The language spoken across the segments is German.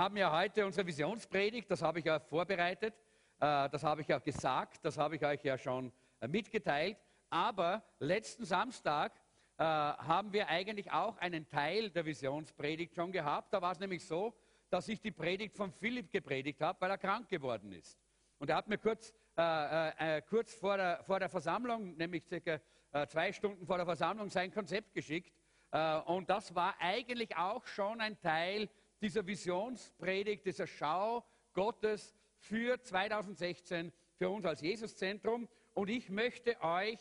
haben ja heute unsere Visionspredigt, das habe ich ja vorbereitet, äh, das habe ich ja gesagt, das habe ich euch ja schon äh, mitgeteilt. Aber letzten Samstag äh, haben wir eigentlich auch einen Teil der Visionspredigt schon gehabt. Da war es nämlich so, dass ich die Predigt von Philipp gepredigt habe, weil er krank geworden ist. Und er hat mir kurz, kurz vor, der, vor der Versammlung, nämlich circa zwei Stunden vor der Versammlung, sein Konzept geschickt. und das war eigentlich auch schon ein Teil dieser Visionspredigt, dieser Schau Gottes für 2016 für uns als Jesuszentrum. Und ich möchte euch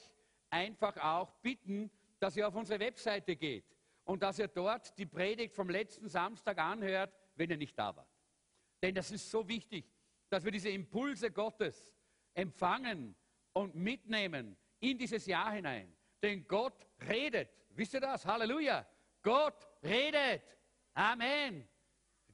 einfach auch bitten, dass ihr auf unsere Webseite geht und dass ihr dort die Predigt vom letzten Samstag anhört, wenn ihr nicht da wart. Denn das ist so wichtig, dass wir diese Impulse Gottes empfangen und mitnehmen in dieses Jahr hinein. Denn Gott redet. Wisst ihr das? Halleluja. Gott redet. Amen.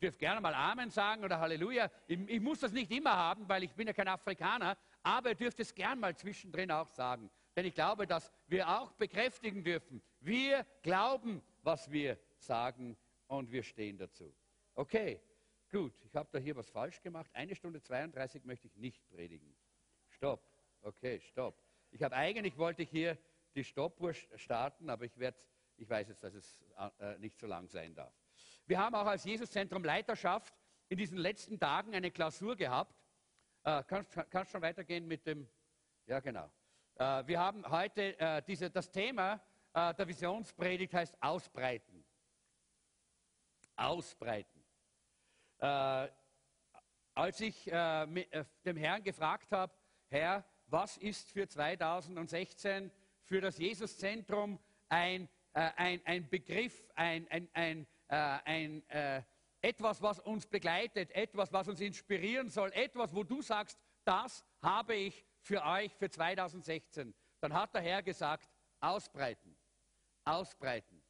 Dürft gerne mal Amen sagen oder Halleluja. Ich, ich, muss das nicht immer haben, weil ich bin ja kein Afrikaner, aber ihr dürft es gern mal zwischendrin auch sagen. Denn ich glaube, dass wir auch bekräftigen dürfen. Wir glauben, was wir sagen und wir stehen dazu. Okay, gut. Ich habe da hier was falsch gemacht. Eine Stunde 32 möchte ich nicht predigen. Stopp. Okay, stopp. Ich habe eigentlich wollte ich hier die Stoppuhr starten, aber ich werde, ich weiß jetzt, dass es äh, nicht so lang sein darf. Wir haben auch als Jesuszentrum Leiterschaft in diesen letzten Tagen eine Klausur gehabt. Äh, kannst, kannst schon weitergehen mit dem, ja genau. Äh, wir haben heute äh, diese, das Thema äh, der Visionspredigt heißt Ausbreiten. Ausbreiten. Äh, als ich äh, mit, dem Herrn gefragt habe, Herr, was ist für 2016 für das Jesuszentrum ein, ein, ein Begriff, ein, ein, ein, ein etwas, was uns begleitet, etwas, was uns inspirieren soll, etwas, wo du sagst, das habe ich für euch für 2016. Dann hat der Herr gesagt, ausbreiten, ausbreiten.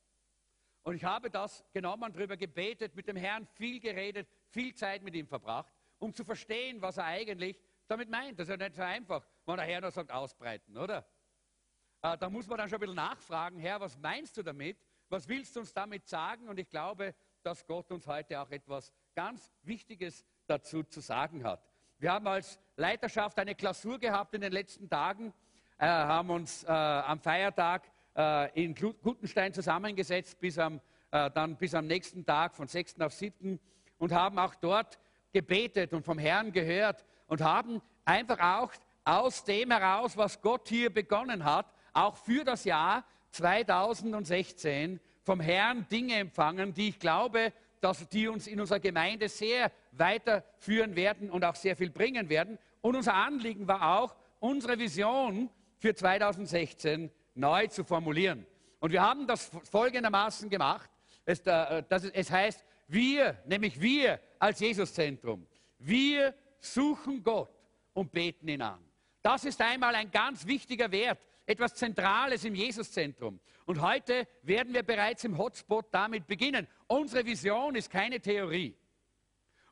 Und ich habe das genommen, darüber gebetet, mit dem Herrn viel geredet, viel Zeit mit ihm verbracht, um zu verstehen, was er eigentlich damit meint. Das ist ja nicht so einfach, wenn der Herr nur sagt, ausbreiten, oder? Äh, da muss man dann schon ein bisschen nachfragen, Herr, was meinst du damit? Was willst du uns damit sagen? Und ich glaube, dass Gott uns heute auch etwas ganz Wichtiges dazu zu sagen hat. Wir haben als Leiterschaft eine Klausur gehabt in den letzten Tagen, äh, haben uns äh, am Feiertag äh, in Gutenstein zusammengesetzt, bis am, äh, dann bis am nächsten Tag von 6. auf 7. und haben auch dort gebetet und vom Herrn gehört und haben einfach auch aus dem heraus, was Gott hier begonnen hat, auch für das Jahr 2016 vom Herrn Dinge empfangen, die ich glaube, dass die uns in unserer Gemeinde sehr weiterführen werden und auch sehr viel bringen werden. Und unser Anliegen war auch, unsere Vision für 2016 neu zu formulieren. Und wir haben das folgendermaßen gemacht. Es, äh, es heißt, wir, nämlich wir als Jesuszentrum, wir suchen Gott und beten ihn an. Das ist einmal ein ganz wichtiger Wert, etwas Zentrales im Jesuszentrum. Und heute werden wir bereits im Hotspot damit beginnen. Unsere Vision ist keine Theorie.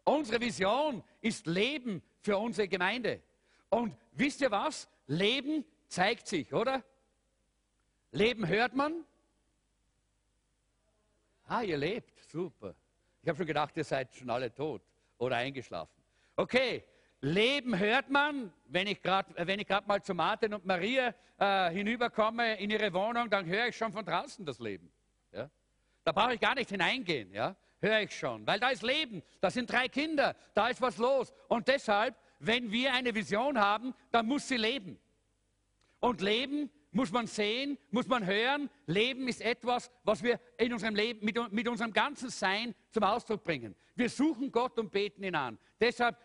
Unsere Vision ist Leben für unsere Gemeinde. Und wisst ihr was? Leben zeigt sich, oder? Leben hört man. Ah, ihr lebt, super. Ich habe schon gedacht, ihr seid schon alle tot oder eingeschlafen. Okay, Leben hört man, wenn ich gerade mal zu Martin und Maria äh, hinüberkomme in ihre Wohnung, dann höre ich schon von draußen das Leben. Ja? Da brauche ich gar nicht hineingehen, ja? höre ich schon, weil da ist Leben, da sind drei Kinder, da ist was los. Und deshalb, wenn wir eine Vision haben, dann muss sie leben. Und Leben muss man sehen, muss man hören. Leben ist etwas, was wir in unserem Leben mit, mit unserem ganzen Sein zum Ausdruck bringen. Wir suchen Gott und beten ihn an. Deshalb äh,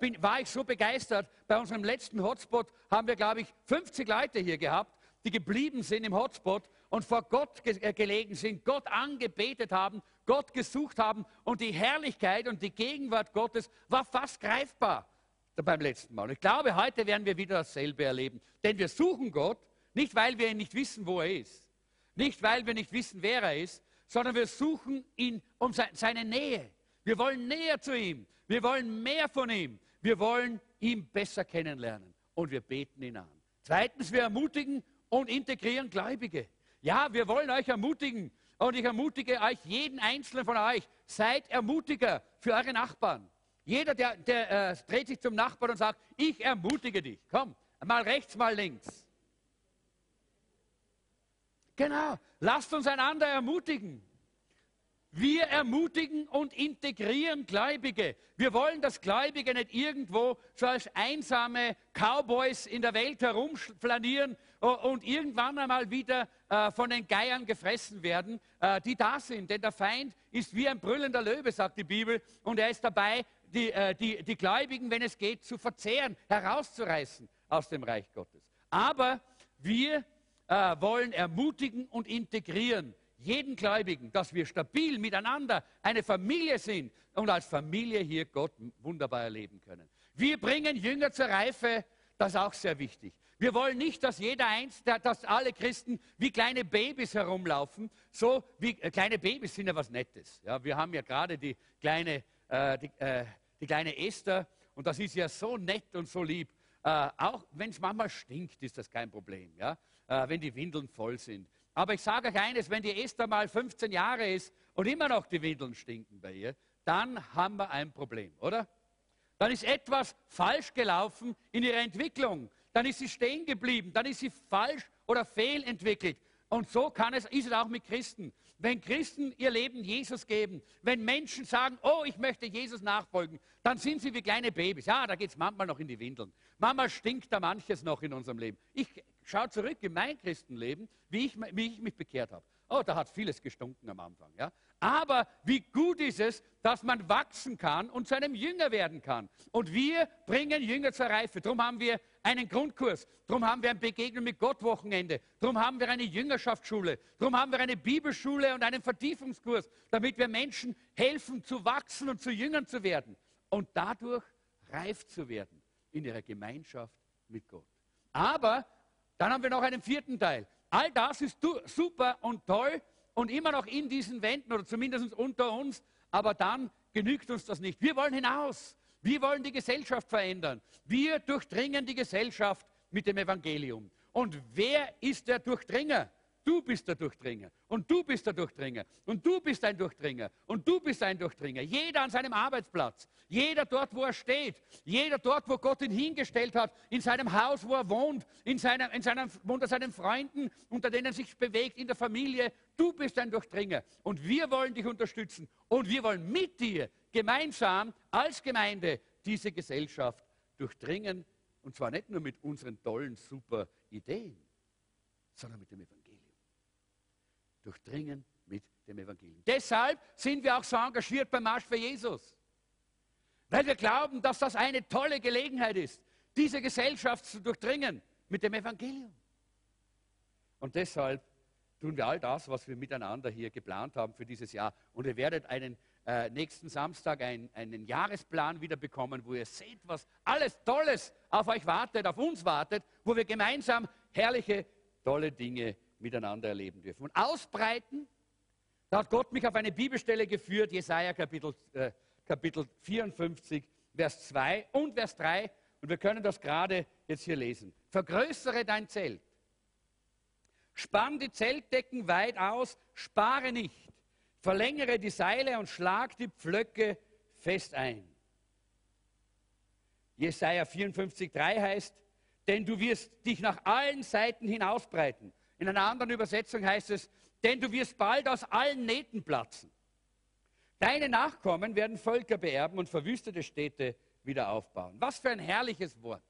bin, war ich so begeistert. Bei unserem letzten Hotspot haben wir, glaube ich, 50 Leute hier gehabt, die geblieben sind im Hotspot und vor Gott ge äh, gelegen sind, Gott angebetet haben, Gott gesucht haben und die Herrlichkeit und die Gegenwart Gottes war fast greifbar beim letzten Mal. Ich glaube, heute werden wir wieder dasselbe erleben, denn wir suchen Gott nicht, weil wir nicht wissen, wo er ist. Nicht, weil wir nicht wissen, wer er ist, sondern wir suchen ihn um seine Nähe. Wir wollen näher zu ihm. Wir wollen mehr von ihm. Wir wollen ihn besser kennenlernen. Und wir beten ihn an. Zweitens, wir ermutigen und integrieren Gläubige. Ja, wir wollen euch ermutigen Und ich ermutige euch, jeden einzelnen von euch, seid Ermutiger für eure Nachbarn. Jeder, der, der äh, dreht sich zum Nachbarn und sagt, ich ermutige dich. Komm, mal rechts, mal links. Genau, lasst uns einander ermutigen. Wir ermutigen und integrieren Gläubige. Wir wollen, dass Gläubige nicht irgendwo so als einsame Cowboys in der Welt herumflanieren und irgendwann einmal wieder äh, von den Geiern gefressen werden, äh, die da sind. Denn der Feind ist wie ein brüllender Löwe, sagt die Bibel, und er ist dabei, die, äh, die, die Gläubigen, wenn es geht, zu verzehren, herauszureißen aus dem Reich Gottes. Aber wir wollen ermutigen und integrieren jeden Gläubigen, dass wir stabil miteinander eine Familie sind und als Familie hier Gott wunderbar erleben können. Wir bringen Jünger zur Reife, das ist auch sehr wichtig. Wir wollen nicht, dass jeder eins, dass alle Christen wie kleine Babys herumlaufen. So wie äh, kleine Babys sind ja was Nettes. Ja, wir haben ja gerade die kleine, äh, die, äh, die, kleine Esther und das ist ja so nett und so lieb. Äh, auch wenn es manchmal stinkt, ist das kein Problem. Ja? Äh, wenn die Windeln voll sind. Aber ich sage euch eines, wenn die Esther mal 15 Jahre ist und immer noch die Windeln stinken bei ihr, dann haben wir ein Problem, oder? Dann ist etwas falsch gelaufen in ihrer Entwicklung. Dann ist sie stehen geblieben. Dann ist sie falsch oder fehlentwickelt. Und so kann es, ist es auch mit Christen. Wenn Christen ihr Leben Jesus geben, wenn Menschen sagen, oh, ich möchte Jesus nachfolgen, dann sind sie wie kleine Babys. Ja, da geht es manchmal noch in die Windeln. Manchmal stinkt da manches noch in unserem Leben. Ich schaue zurück in mein Christenleben, wie ich, wie ich mich bekehrt habe. Oh, da hat vieles gestunken am Anfang. Ja? Aber wie gut ist es, dass man wachsen kann und zu einem Jünger werden kann. Und wir bringen Jünger zur Reife. Darum haben wir einen Grundkurs. Darum haben wir ein Begegnung mit Gott Wochenende. Darum haben wir eine Jüngerschaftsschule. Darum haben wir eine Bibelschule und einen Vertiefungskurs, damit wir Menschen helfen zu wachsen und zu Jüngern zu werden und dadurch reif zu werden in ihrer Gemeinschaft mit Gott. Aber dann haben wir noch einen vierten Teil. All das ist super und toll und immer noch in diesen Wänden oder zumindest unter uns, aber dann genügt uns das nicht. Wir wollen hinaus. Wir wollen die Gesellschaft verändern. Wir durchdringen die Gesellschaft mit dem Evangelium. Und wer ist der Durchdringer? Du bist der Durchdringer. Und du bist der Durchdringer. Und du bist ein Durchdringer. Und du bist ein Durchdringer. Jeder an seinem Arbeitsplatz. Jeder dort, wo er steht. Jeder dort, wo Gott ihn hingestellt hat. In seinem Haus, wo er wohnt. In seiner, in seinem, unter seinen Freunden, unter denen er sich bewegt. In der Familie. Du bist ein Durchdringer. Und wir wollen dich unterstützen. Und wir wollen mit dir gemeinsam als Gemeinde diese Gesellschaft durchdringen. Und zwar nicht nur mit unseren tollen, super Ideen, sondern mit dem Evangelium durchdringen mit dem Evangelium. Deshalb sind wir auch so engagiert beim Marsch für Jesus. Weil wir glauben, dass das eine tolle Gelegenheit ist, diese Gesellschaft zu durchdringen mit dem Evangelium. Und deshalb tun wir all das, was wir miteinander hier geplant haben für dieses Jahr. Und ihr werdet einen äh, nächsten Samstag ein, einen Jahresplan wieder bekommen, wo ihr seht, was alles Tolles auf euch wartet, auf uns wartet, wo wir gemeinsam herrliche, tolle Dinge miteinander erleben dürfen. Und ausbreiten, da hat Gott mich auf eine Bibelstelle geführt, Jesaja Kapitel, äh, Kapitel 54, Vers 2 und Vers 3. Und wir können das gerade jetzt hier lesen. Vergrößere dein Zelt. Spann die Zeltdecken weit aus, spare nicht. Verlängere die Seile und schlag die Pflöcke fest ein. Jesaja 54, 3 heißt, denn du wirst dich nach allen Seiten hinausbreiten in einer anderen Übersetzung heißt es, denn du wirst bald aus allen Nähten platzen. Deine Nachkommen werden Völker beerben und verwüstete Städte wieder aufbauen. Was für ein herrliches Wort.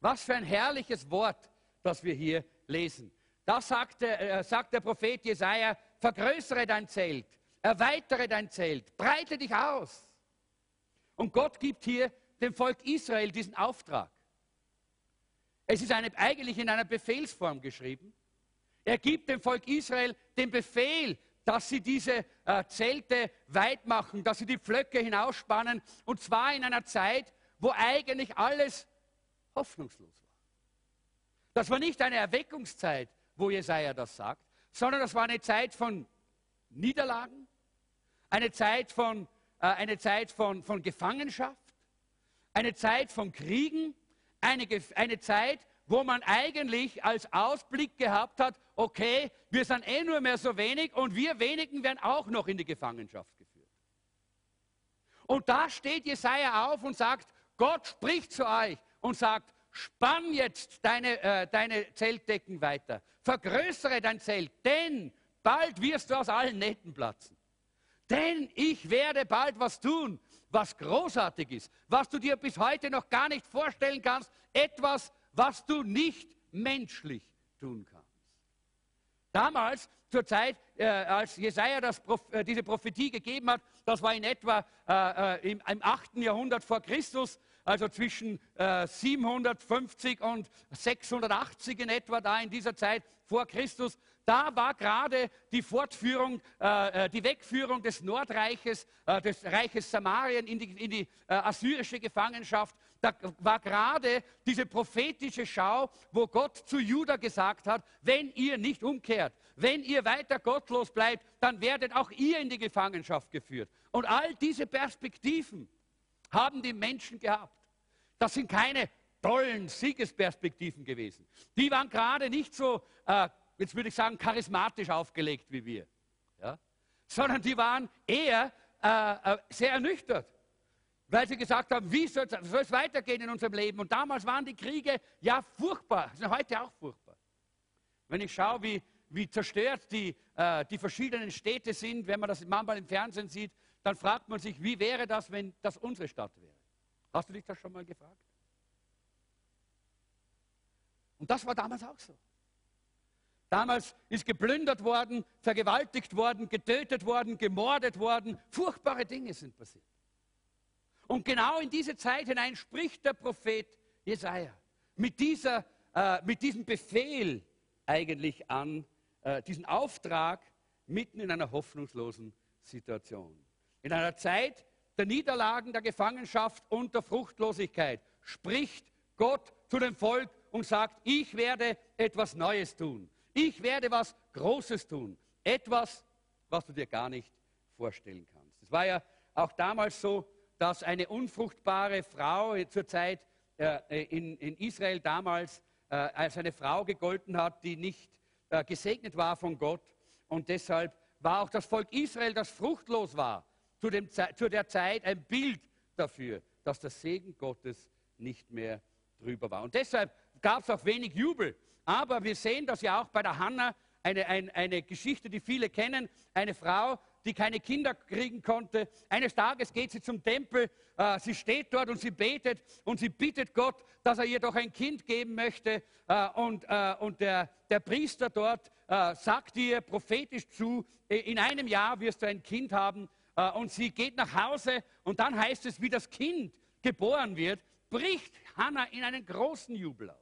Was für ein herrliches Wort, das wir hier lesen. Da sagt der, äh, sagt der Prophet Jesaja: Vergrößere dein Zelt, erweitere dein Zelt, breite dich aus. Und Gott gibt hier dem Volk Israel diesen Auftrag. Es ist eine, eigentlich in einer Befehlsform geschrieben. Er gibt dem Volk Israel den Befehl, dass sie diese äh, Zelte weit machen, dass sie die Pflöcke hinausspannen, und zwar in einer Zeit, wo eigentlich alles hoffnungslos war. Das war nicht eine Erweckungszeit, wo Jesaja das sagt, sondern das war eine Zeit von Niederlagen, eine Zeit von, äh, eine Zeit von, von Gefangenschaft, eine Zeit von Kriegen, eine, eine Zeit, wo man eigentlich als Ausblick gehabt hat, okay, wir sind eh nur mehr so wenig und wir wenigen werden auch noch in die Gefangenschaft geführt. Und da steht Jesaja auf und sagt, Gott spricht zu euch und sagt, spann jetzt deine, äh, deine Zeltdecken weiter, vergrößere dein Zelt, denn bald wirst du aus allen Nähten platzen. Denn ich werde bald was tun, was großartig ist, was du dir bis heute noch gar nicht vorstellen kannst, etwas, was du nicht menschlich tun kannst. Damals, zur Zeit, äh, als Jesaja das, äh, diese Prophetie gegeben hat, das war in etwa äh, äh im, im 8. Jahrhundert vor Christus, also zwischen 750 äh, und 680 in etwa, da in dieser Zeit vor Christus, da war gerade die Fortführung, äh, die Wegführung des Nordreiches, des Reiches Samarien in die, in die assyrische Gefangenschaft. Da war gerade diese prophetische Schau, wo Gott zu Juda gesagt hat, wenn ihr nicht umkehrt, wenn ihr weiter gottlos bleibt, dann werdet auch ihr in die Gefangenschaft geführt. Und all diese Perspektiven haben die Menschen gehabt. Das sind keine tollen Siegesperspektiven gewesen. Die waren gerade nicht so, äh, jetzt würde ich sagen, charismatisch aufgelegt wie wir, ja? sondern die waren eher äh, äh, sehr ernüchtert, weil sie gesagt haben, wie soll es weitergehen in unserem Leben? Und damals waren die Kriege ja furchtbar, sind heute auch furchtbar. Wenn ich schaue, wie, wie zerstört die, äh, die verschiedenen Städte sind, wenn man das manchmal im Fernsehen sieht, dann fragt man sich, wie wäre das, wenn das unsere Stadt wäre? Hast du dich das schon mal gefragt? Und das war damals auch so. Damals ist geplündert worden, vergewaltigt worden, getötet worden, gemordet worden. Furchtbare Dinge sind passiert. Und genau in diese Zeit hinein spricht der Prophet Jesaja mit, dieser, äh, mit diesem Befehl eigentlich an, äh, diesen Auftrag mitten in einer hoffnungslosen Situation. In einer Zeit der Niederlagen, der Gefangenschaft und der Fruchtlosigkeit spricht Gott zu dem Volk und sagt, ich werde etwas Neues tun. Ich werde was Großes tun. Etwas, was du dir gar nicht vorstellen kannst. Es war ja auch damals so, dass eine unfruchtbare Frau zur Zeit äh, in, in, Israel damals äh, als eine Frau gegolten hat, die nicht äh, gesegnet war von Gott. Und deshalb war auch das Volk Israel, das fruchtlos war, zu, dem, zu der Zeit ein Bild dafür, dass der Segen Gottes nicht mehr drüber war. Und deshalb gab es auch wenig Jubel aber wir sehen das ja auch bei der Hannah, eine, eine, eine Geschichte, die viele kennen. Eine Frau, die keine Kinder kriegen konnte. Eines Tages geht sie zum Tempel, äh, sie steht dort und sie betet und sie bittet Gott, dass er ihr doch ein Kind geben möchte. Äh, und, äh, und der, der, Priester dort äh, sagt ihr prophetisch zu, in einem Jahr wirst du ein Kind haben. Äh, und sie geht nach Hause und dann heißt es, wie das Kind geboren wird, bricht Hannah in einen großen Jubel aus.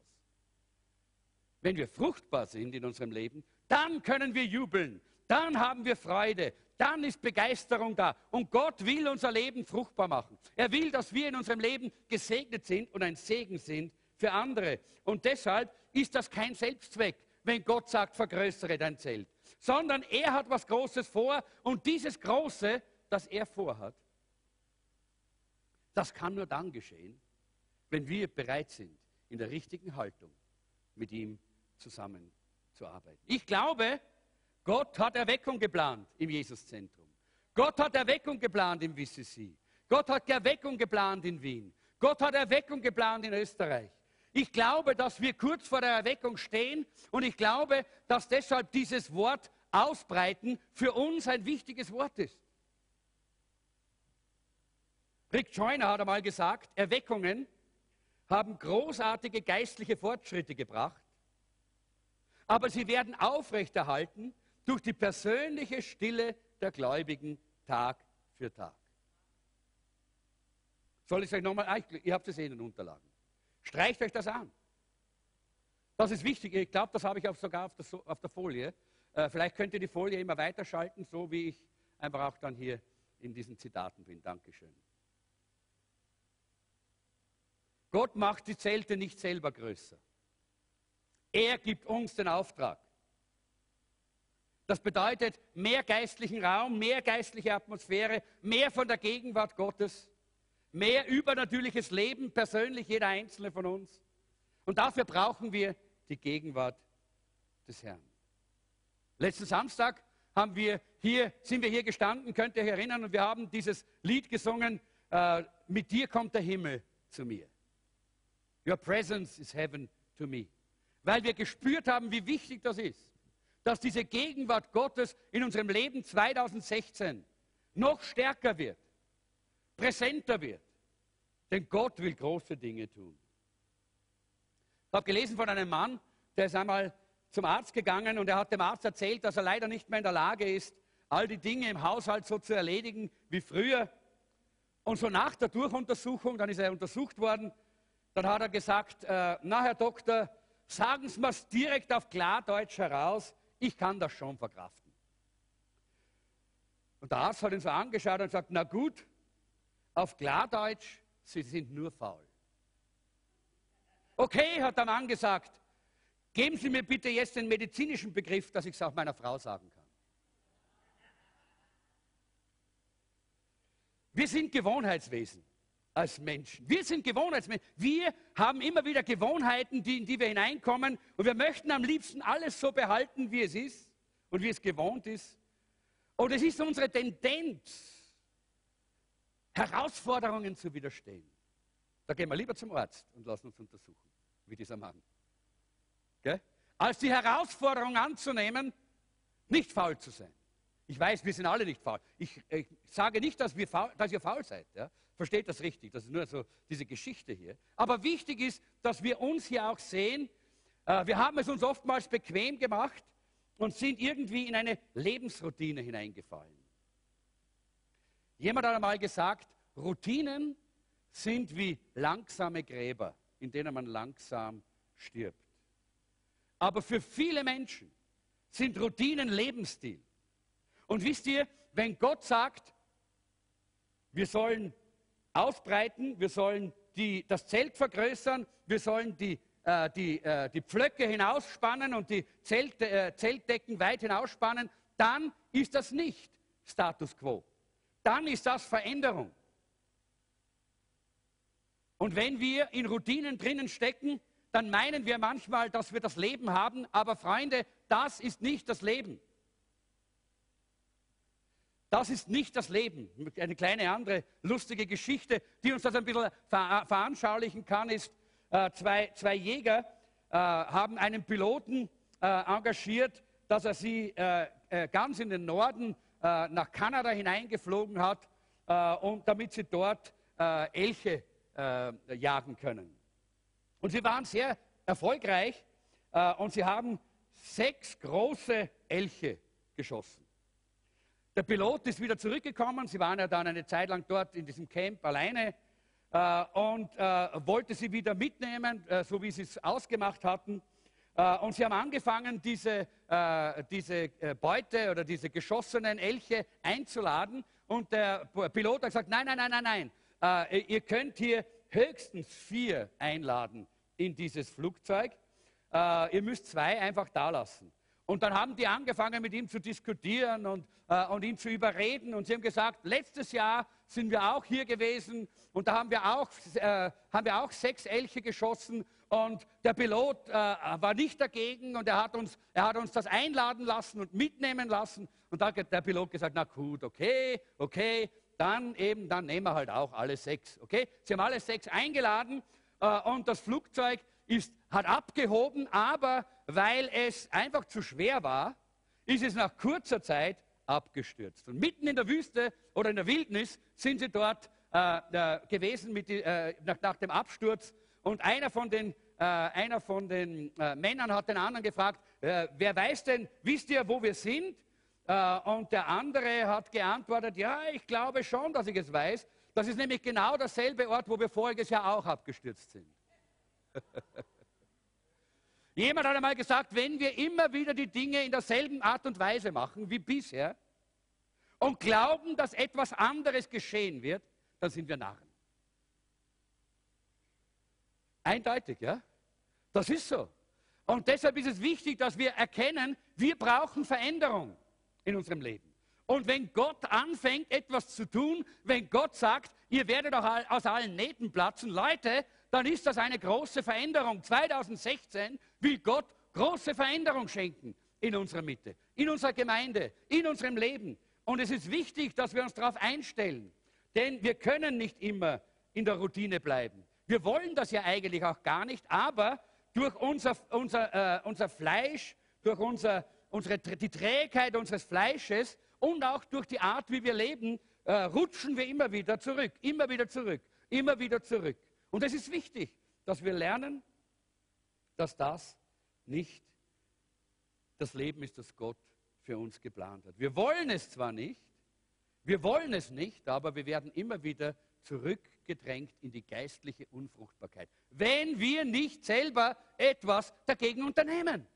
Wenn wir fruchtbar sind in unserem Leben, dann können wir jubeln, dann haben wir Freude, dann ist Begeisterung da. Und Gott will unser Leben fruchtbar machen. Er will, dass wir in unserem Leben gesegnet sind und ein Segen sind für andere. Und deshalb ist das kein Selbstzweck, wenn Gott sagt, vergrößere dein Zelt, sondern er hat was Großes vor und dieses Große, das er vorhat, das kann nur dann geschehen, wenn wir bereit sind, in der richtigen Haltung mit ihm zusammenzuarbeiten. Ich glaube, Gott hat Erweckung geplant im Jesuszentrum. Gott hat Erweckung geplant im WCC. Gott hat Erweckung geplant in Wien. Gott hat Erweckung geplant in Österreich. Ich glaube, dass wir kurz vor der Erweckung stehen und ich glaube, dass deshalb dieses Wort ausbreiten für uns ein wichtiges Wort ist. Rick Joyner hat einmal gesagt, Erweckungen haben großartige geistliche Fortschritte gebracht, aber sie werden aufrechterhalten durch die persönliche Stille der Gläubigen Tag für Tag. Soll ich es euch nochmal, ihr habt es eh in den Unterlagen. Streicht euch das an. Das ist wichtig. Ich glaube, das habe ich auch sogar auf der, auf der Folie. Äh, vielleicht könnt ihr die Folie immer weiterschalten, so wie ich einfach auch dann hier in diesen Zitaten bin. Dankeschön. Gott macht die Zelte nicht selber größer. Er gibt uns den Auftrag. Das bedeutet mehr geistlichen Raum, mehr geistliche Atmosphäre, mehr von der Gegenwart Gottes, mehr übernatürliches Leben, persönlich jeder einzelne von uns. Und dafür brauchen wir die Gegenwart des Herrn. Letzten Samstag haben wir hier, sind wir hier gestanden, könnt ihr euch erinnern, und wir haben dieses Lied gesungen, äh, mit dir kommt der Himmel zu mir. Your presence is heaven to me. Weil wir gespürt haben, wie wichtig das ist, dass diese Gegenwart Gottes in unserem Leben 2016 noch stärker wird, präsenter wird. Denn Gott will große Dinge tun. Ich habe gelesen von einem Mann, der ist einmal zum Arzt gegangen und er hat dem Arzt erzählt, dass er leider nicht mehr in der Lage ist, all die Dinge im Haushalt so zu erledigen wie früher. Und so nach der Durchuntersuchung, dann ist er untersucht worden, dann hat er gesagt, äh, na Herr Doktor, sagen Sie mir direkt auf Klardeutsch heraus, ich kann das schon verkraften. Und der Arzt hat ihn so angeschaut und gesagt, na gut, auf Klardeutsch, Sie sind nur faul. Okay, hat der Mann gesagt, geben Sie mir bitte jetzt den medizinischen Begriff, dass ich es auch meiner Frau sagen kann. Wir sind Gewohnheitswesen als Menschen. Wir sind Gewohnheitsmenschen. Wir haben immer wieder Gewohnheiten, die, in die wir hineinkommen und wir möchten am liebsten alles so behalten, wie es ist und wie es gewohnt ist. Und es ist unsere Tendenz, Herausforderungen zu widerstehen. Da gehen wir lieber zum Arzt und lassen uns untersuchen, wie dieser Mann. Gell? Als die Herausforderung anzunehmen, nicht faul zu sein. Ich weiß, wir sind alle nicht faul. Ich, ich sage nicht, dass, faul, dass ihr faul seid. Ja? Versteht das richtig? Das ist nur so diese Geschichte hier. Aber wichtig ist, dass wir uns hier auch sehen. Äh, wir haben es uns oftmals bequem gemacht und sind irgendwie in eine Lebensroutine hineingefallen. Jemand hat einmal gesagt, Routinen sind wie langsame Gräber, in denen man langsam stirbt. Aber für viele Menschen sind Routinen Lebensstil. Und wisst ihr, wenn Gott sagt, wir sollen ausbreiten, wir sollen die, das Zelt vergrößern, wir sollen die, äh, die, äh, die Pflöcke hinausspannen und die Zelt, äh, Zeltdecken weit hinausspannen, dann ist das nicht Status quo. Dann ist das Veränderung. Und wenn wir in Routinen drinnen stecken, dann meinen wir manchmal, dass wir das Leben haben, aber Freunde, das ist nicht das Leben. Das ist nicht das Leben. Eine kleine andere lustige Geschichte, die uns das ein bisschen ver veranschaulichen kann, ist, äh, zwei, zwei, Jäger äh, haben einen Piloten äh, engagiert, dass er sie äh, äh, ganz in den Norden äh, nach Kanada hineingeflogen hat, und damit sie dort Elche jagen können. Und sie waren sehr erfolgreich und sie haben sechs große Elche geschossen. Der Pilot ist wieder zurückgekommen. Sie waren ja dann eine Zeit lang dort in diesem Camp alleine äh, und äh, wollte sie wieder mitnehmen, äh, so wie sie es ausgemacht hatten. Äh, und sie haben angefangen, diese, äh, diese äh, Beute oder diese geschossenen Elche einzuladen. Und der Pilot hat gesagt, nein, nein, nein, nein, nein. ihr könnt hier höchstens vier einladen in dieses Flugzeug. ihr müsst zwei einfach da lassen. Und dann haben die angefangen, mit ihm zu diskutieren und, äh, und ihn zu überreden. Und sie haben gesagt, letztes Jahr sind wir auch hier gewesen und da haben wir auch, äh, haben wir auch sechs Elche geschossen. Und der Pilot äh, war nicht dagegen und er hat, uns, er hat uns das einladen lassen und mitnehmen lassen. Und da hat der Pilot gesagt, na gut, okay, okay, dann eben, dann nehmen wir halt auch alle sechs. Okay? Sie haben alle sechs eingeladen äh, und das Flugzeug ist, hat abgehoben, aber weil es einfach zu schwer war, ist es nach kurzer Zeit abgestürzt. Und mitten in der Wüste oder in der Wildnis sind sie dort äh, äh, gewesen mit, äh, nach, nach, dem Absturz. Und einer von den, äh, einer von den äh, Männern hat den anderen gefragt, äh, wer weiß denn, wisst ihr, wo wir sind? und der andere hat geantwortet, ja, ich glaube schon, dass ich es weiß. Das ist nämlich genau derselbe Ort, wo wir voriges Jahr auch abgestürzt sind. Jemand hat einmal gesagt, wenn wir immer wieder die Dinge in derselben Art und Weise machen wie bisher und glauben, dass etwas anderes geschehen wird, dann sind wir Narren. Eindeutig, ja? Das ist so. Und deshalb ist es wichtig, dass wir erkennen, wir brauchen Veränderung in unserem Leben. Und wenn Gott anfängt, etwas zu tun, wenn Gott sagt, ihr werdet auch aus allen Nähten platzen, Leute, dann ist das eine große Veränderung. 2016 will Gott große Veränderung schenken in unserer Mitte. in unserer Gemeinde, in unserem Leben. Und es ist wichtig, dass wir uns darauf einstellen. Denn wir können nicht immer in der Routine bleiben. Wir wollen das ja eigentlich auch gar nicht, aber durch unser, unser, äh, unser Fleisch, durch unser, unsere, die Trägheit unseres Fleisches und auch durch die Art, wie wir leben, äh, rutschen wir immer wieder zurück, immer wieder zurück, immer wieder zurück. Und es ist wichtig, dass wir lernen, dass das nicht das Leben ist, das Gott für uns geplant hat. Wir wollen es zwar nicht, wir wollen es nicht, aber wir werden immer wieder zurückgedrängt in die geistliche Unfruchtbarkeit, wenn wir nicht selber etwas dagegen unternehmen.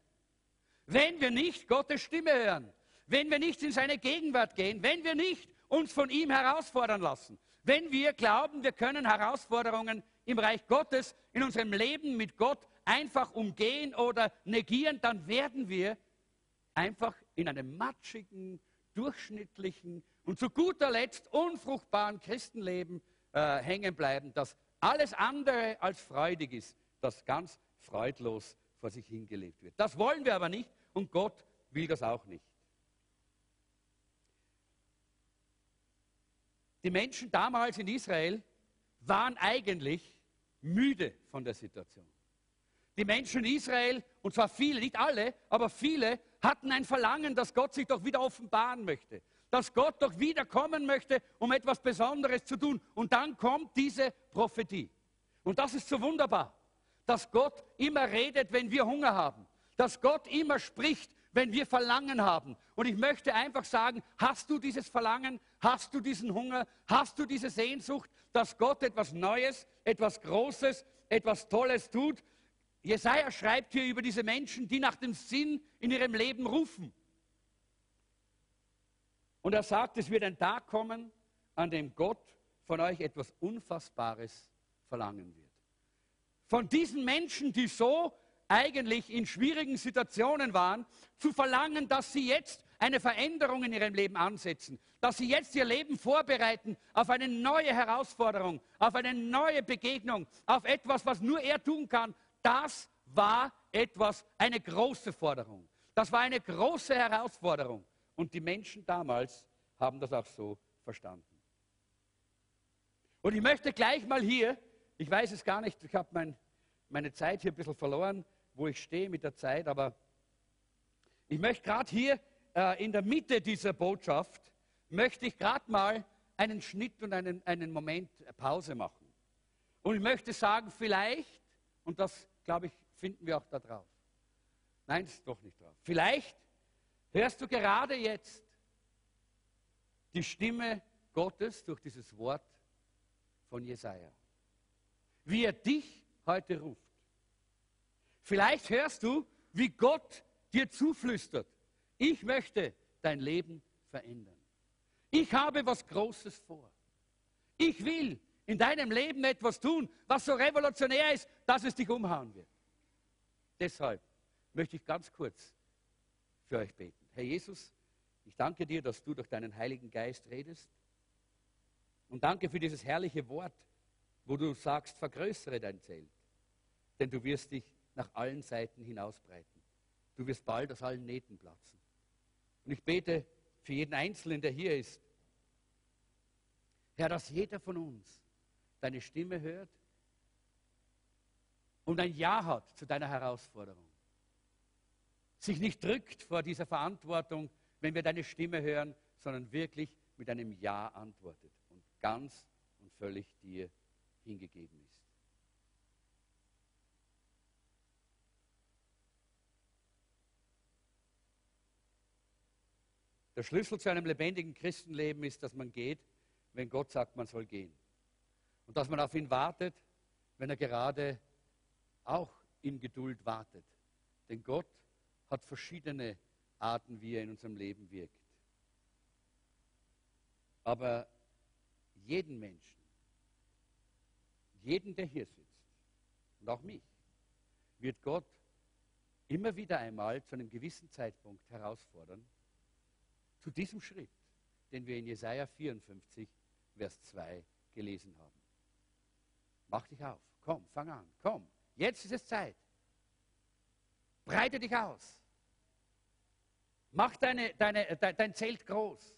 Wenn wir nicht Gottes Stimme hören, wenn wir nicht in seine Gegenwart gehen, wenn wir nicht uns von ihm herausfordern lassen, wenn wir glauben, wir können Herausforderungen im Reich Gottes, in unserem Leben mit Gott einfach umgehen oder negieren, dann werden wir einfach in einem matschigen, durchschnittlichen und zu guter Letzt unfruchtbaren Christenleben äh, hängen bleiben, das alles andere als freudig ist, das ganz freudlos vor sich hingelebt wird. Das wollen wir aber nicht und Gott will das auch nicht. Die Menschen damals in Israel waren eigentlich müde von der Situation. Die Menschen in Israel, und zwar viele, nicht alle, aber viele, hatten ein Verlangen, dass Gott sich doch wieder offenbaren möchte. Dass Gott doch wieder kommen möchte, um etwas Besonderes zu tun. Und dann kommt diese Prophetie. Und das ist so wunderbar, dass Gott immer redet, wenn wir Hunger haben. Dass Gott immer spricht, wenn wir Verlangen haben. Und ich möchte einfach sagen, hast du dieses Verlangen, hast du diesen Hunger, hast du diese Sehnsucht, dass Gott etwas Neues, etwas Großes, etwas Tolles tut? Jesaja schreibt hier über diese Menschen, die nach dem Sinn in ihrem Leben rufen. Und er sagt, es wird ein Tag kommen, an dem Gott von euch etwas Unfassbares verlangen wird. Von diesen Menschen, die so eigentlich in schwierigen Situationen waren, zu verlangen, dass sie jetzt eine Veränderung in ihrem Leben ansetzen, dass sie jetzt ihr Leben vorbereiten auf eine neue Herausforderung, auf eine neue Begegnung, auf etwas, was nur er tun kann. Das war etwas, eine große Forderung. Das war eine große Herausforderung. Und die Menschen damals haben das auch so verstanden. Und ich möchte gleich mal hier, ich weiß es gar nicht, ich habe mein, meine Zeit hier ein bisschen verloren, wo ich stehe mit der Zeit, aber ich möchte gerade hier äh, in der Mitte dieser Botschaft, möchte ich gerade mal einen Schnitt und einen, einen Moment Pause machen. Und ich möchte sagen, vielleicht, und das glaube ich, finden wir auch da drauf. Nein, ist doch nicht drauf. Vielleicht hörst du gerade jetzt die Stimme Gottes durch dieses Wort von Jesaja. Wie er dich heute ruft. Vielleicht hörst du, wie Gott dir zuflüstert. Ich möchte dein Leben verändern. Ich habe was Großes vor. Ich will in deinem Leben etwas tun, was so revolutionär ist, dass es dich umhauen wird. Deshalb möchte ich ganz kurz für euch beten. Herr Jesus, ich danke dir, dass du durch deinen Heiligen Geist redest. Und danke für dieses herrliche Wort, wo du sagst, vergrößere dein Zelt. Denn du wirst dich nach allen Seiten hinausbreiten. Du wirst bald aus allen Nähten platzen. Und ich bete für jeden Einzelnen, der hier ist, Herr, dass jeder von uns deine Stimme hört und ein Ja hat zu deiner Herausforderung. Sich nicht drückt vor dieser Verantwortung, wenn wir deine Stimme hören, sondern wirklich mit einem Ja antwortet und ganz und völlig dir hingegeben ist. Der Schlüssel zu einem lebendigen Christenleben ist, dass man geht, wenn Gott sagt, man soll gehen. Und dass man auf ihn wartet, wenn er gerade auch in Geduld wartet. Denn Gott hat verschiedene Arten, wie er in unserem Leben wirkt. Aber jeden Menschen, jeden, der hier sitzt, und auch mich, wird Gott immer wieder einmal zu einem gewissen Zeitpunkt herausfordern, zu diesem Schritt, den wir in Jesaja 54, Vers 2 gelesen haben. Mach dich auf, komm, fang an, komm, jetzt ist es Zeit. Breite dich aus. Mach deine, deine, dein, Zelt groß.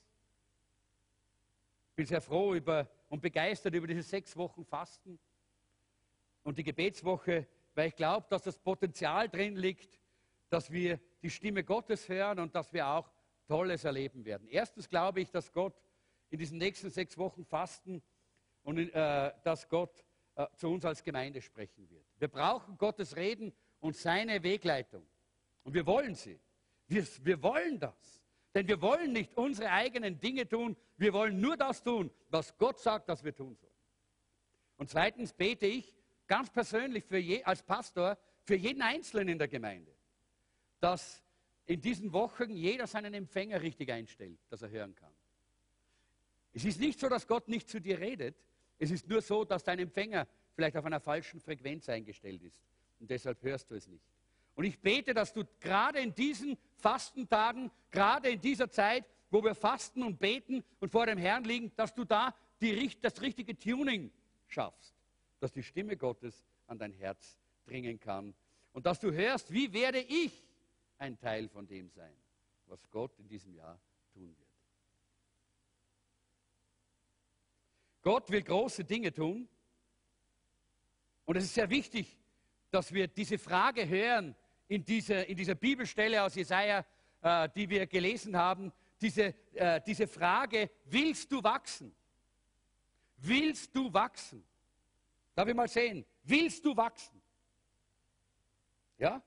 Ich bin sehr froh über, und begeistert über diese sechs Wochen Fasten und die Gebetswoche, weil ich glaube, dass das Potenzial drin liegt, dass wir die Stimme Gottes hören und dass wir auch Tolles erleben werden. Erstens glaube ich, dass Gott in diesen nächsten sechs Wochen Fasten und äh, dass Gott äh, zu uns als Gemeinde sprechen wird. Wir brauchen Gottes Reden und seine Wegleitung. Und wir wollen sie. Wir, wir wollen das. Denn wir wollen nicht unsere eigenen Dinge tun. Wir wollen nur das tun, was Gott sagt, dass wir tun sollen. Und zweitens bete ich ganz persönlich je, als Pastor für jeden Einzelnen in der Gemeinde, dass in diesen Wochen jeder seinen Empfänger richtig einstellt, dass er hören kann. Es ist nicht so, dass Gott nicht zu dir redet. Es ist nur so, dass dein Empfänger vielleicht auf einer falschen Frequenz eingestellt ist. Und deshalb hörst du es nicht. Und ich bete, dass du gerade in diesen Fastentagen, gerade in dieser Zeit, wo wir fasten und beten und vor dem Herrn liegen, dass du da die, das richtige Tuning schaffst, dass die Stimme Gottes an dein Herz dringen kann und dass du hörst, wie werde ich ein Teil von dem sein, was Gott in diesem Jahr tun wird. Gott will große Dinge tun und es ist sehr wichtig, dass wir diese Frage hören in, diese, in dieser Bibelstelle aus Jesaja, äh, die wir gelesen haben, diese, äh, diese Frage, willst du wachsen? Willst du wachsen? Darf ich mal sehen? Willst du wachsen? Ja?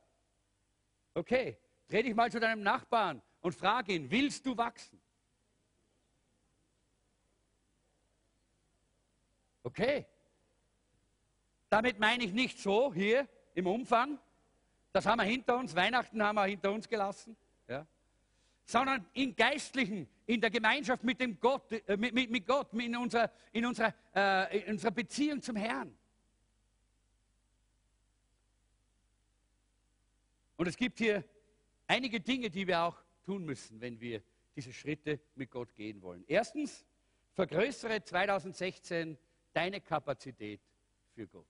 Okay, dreh dich mal zu deinem Nachbarn und frage ihn, willst du wachsen? Okay. Damit meine ich nicht so hier im Umfang, das haben wir hinter uns, Weihnachten haben wir hinter uns gelassen, ja? sondern im Geistlichen, in der Gemeinschaft mit, dem Gott, äh, mit, mit, mit, Gott, in unserer, in, unserer, äh, in unserer Beziehung zum Herrn. Und es gibt hier einige Dinge, die wir auch tun müssen, wenn wir diese Schritte mit Gott gehen wollen. Erstens, vergrößere 2016 deine Kapazität für Gott.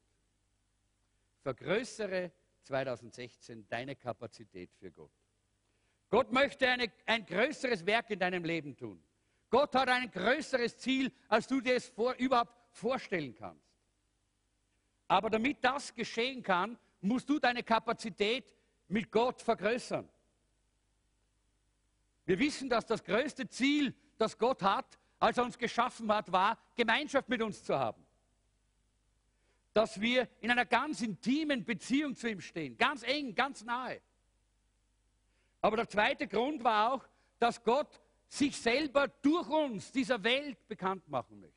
Vergrößere 2016 deine Kapazität für Gott. Gott möchte eine, ein größeres Werk in deinem Leben tun. Gott hat ein größeres Ziel, als du dir es vor, überhaupt vorstellen kannst. Aber damit das geschehen kann, musst du deine Kapazität mit Gott vergrößern. Wir wissen, dass das größte Ziel, das Gott hat, als er uns geschaffen hat, war, Gemeinschaft mit uns zu haben dass wir in einer ganz intimen Beziehung zu ihm stehen, ganz eng, ganz nahe. Aber der zweite Grund war auch, dass Gott sich selber durch uns dieser Welt bekannt machen möchte.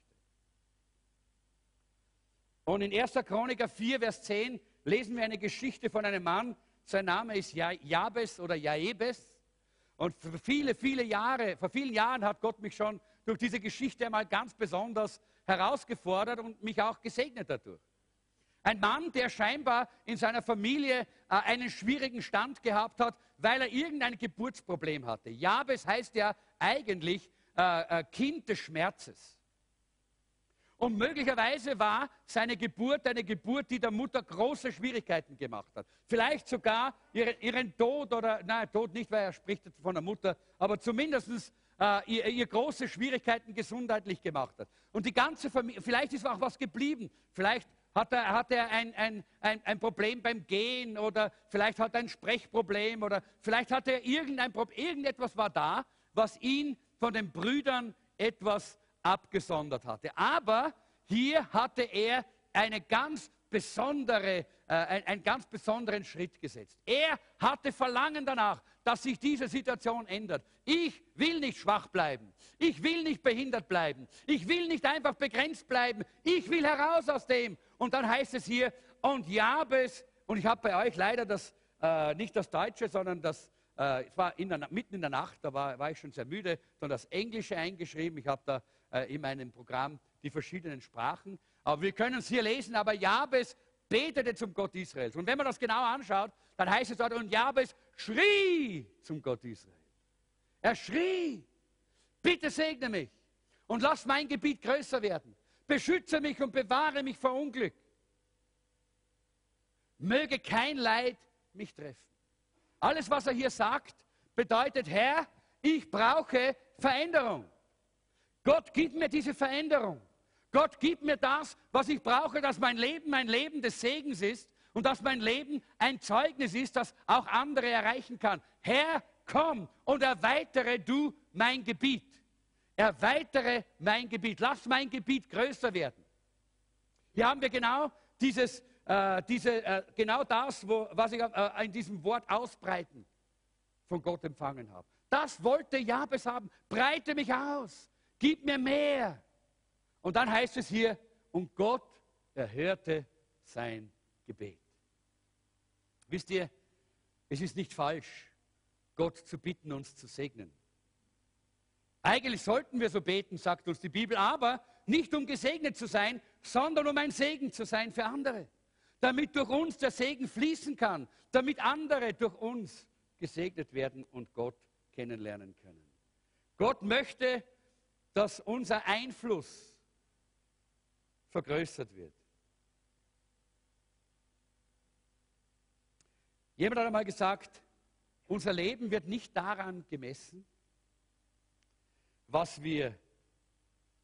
Und in 1. Chroniker 4, Vers 10 lesen wir eine Geschichte von einem Mann, sein Name ist Jabes oder Jaebes. Und für viele, viele Jahre, vor vielen Jahren hat Gott mich schon durch diese Geschichte einmal ganz besonders herausgefordert und mich auch gesegnet dadurch. Ein Mann, der scheinbar in seiner Familie äh, einen schwierigen Stand gehabt hat, weil er irgendein Geburtsproblem hatte. Jabes heißt ja eigentlich äh, äh, Kind des Schmerzes. Und möglicherweise war seine Geburt eine Geburt, die der Mutter große Schwierigkeiten gemacht hat. Vielleicht sogar ihren, ihren Tod oder, nein, Tod nicht, weil er spricht von der Mutter, aber zumindest äh, ihr, ihr, große Schwierigkeiten gesundheitlich gemacht hat. Und die ganze Familie, vielleicht ist auch was geblieben. Vielleicht hat er, hat er ein, ein, ein, ein, Problem beim Gehen oder vielleicht hat er ein Sprechproblem oder vielleicht hat er irgendein Problem, irgendetwas war da, was ihn von den Brüdern etwas abgesondert hatte. Aber hier hatte er eine ganz besondere, äh, einen ganz besonderen Schritt gesetzt. Er hatte Verlangen danach, dass sich diese Situation ändert. Ich will nicht schwach bleiben. Ich will nicht behindert bleiben. Ich will nicht einfach begrenzt bleiben. Ich will heraus aus dem. Und dann heißt es hier, und Jabes, und ich habe bei euch leider das, äh, nicht das Deutsche, sondern das, äh, es war in der, mitten in der Nacht, da war, war, ich schon sehr müde, sondern das Englische eingeschrieben. Ich habe da äh, in meinem Programm die verschiedenen Sprachen. Aber wir können es hier lesen, aber Jabes betete zum Gott Israels. Und wenn man das genau anschaut, dann heißt es dort, und Jabes schrie zum Gott Israel. Er schrie, bitte segne mich und lass mein Gebiet größer werden. Beschütze mich und bewahre mich vor Unglück. Möge kein Leid mich treffen. Alles, was er hier sagt, bedeutet, Herr, ich brauche Veränderung. Gott, gib mir diese Veränderung. Gott, gib mir das, was ich brauche, dass mein Leben ein Leben des Segens ist und dass mein Leben ein Zeugnis ist, das auch andere erreichen kann. Herr, komm und erweitere du mein Gebiet. Erweitere mein Gebiet. Lass mein Gebiet größer werden. Hier haben wir genau dieses, äh, diese, äh, genau das, wo, was ich äh, in diesem Wort ausbreiten von Gott empfangen habe. Das wollte Jabes haben. Breite mich aus. Gib mir mehr. Und dann heißt es hier, und Gott erhörte sein Gebet. Wisst ihr, es ist nicht falsch, Gott zu bitten, uns zu segnen. Eigentlich sollten wir so beten, sagt uns die Bibel, aber nicht um gesegnet zu sein, sondern um ein Segen zu sein für andere. Damit durch uns der Segen fließen kann, damit andere durch uns gesegnet werden und Gott kennenlernen können. Gott möchte, dass unser Einfluss vergrößert wird. Jemand hat einmal gesagt, unser Leben wird nicht daran gemessen, was wir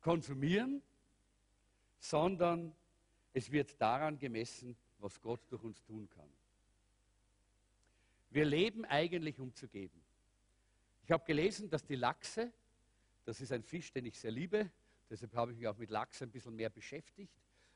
konsumieren, sondern es wird daran gemessen, was Gott durch uns tun kann. Wir leben eigentlich, um zu geben. Ich habe gelesen, dass die Lachse, das ist ein Fisch, den ich sehr liebe, deshalb habe ich mich auch mit Lachs ein bisschen mehr beschäftigt.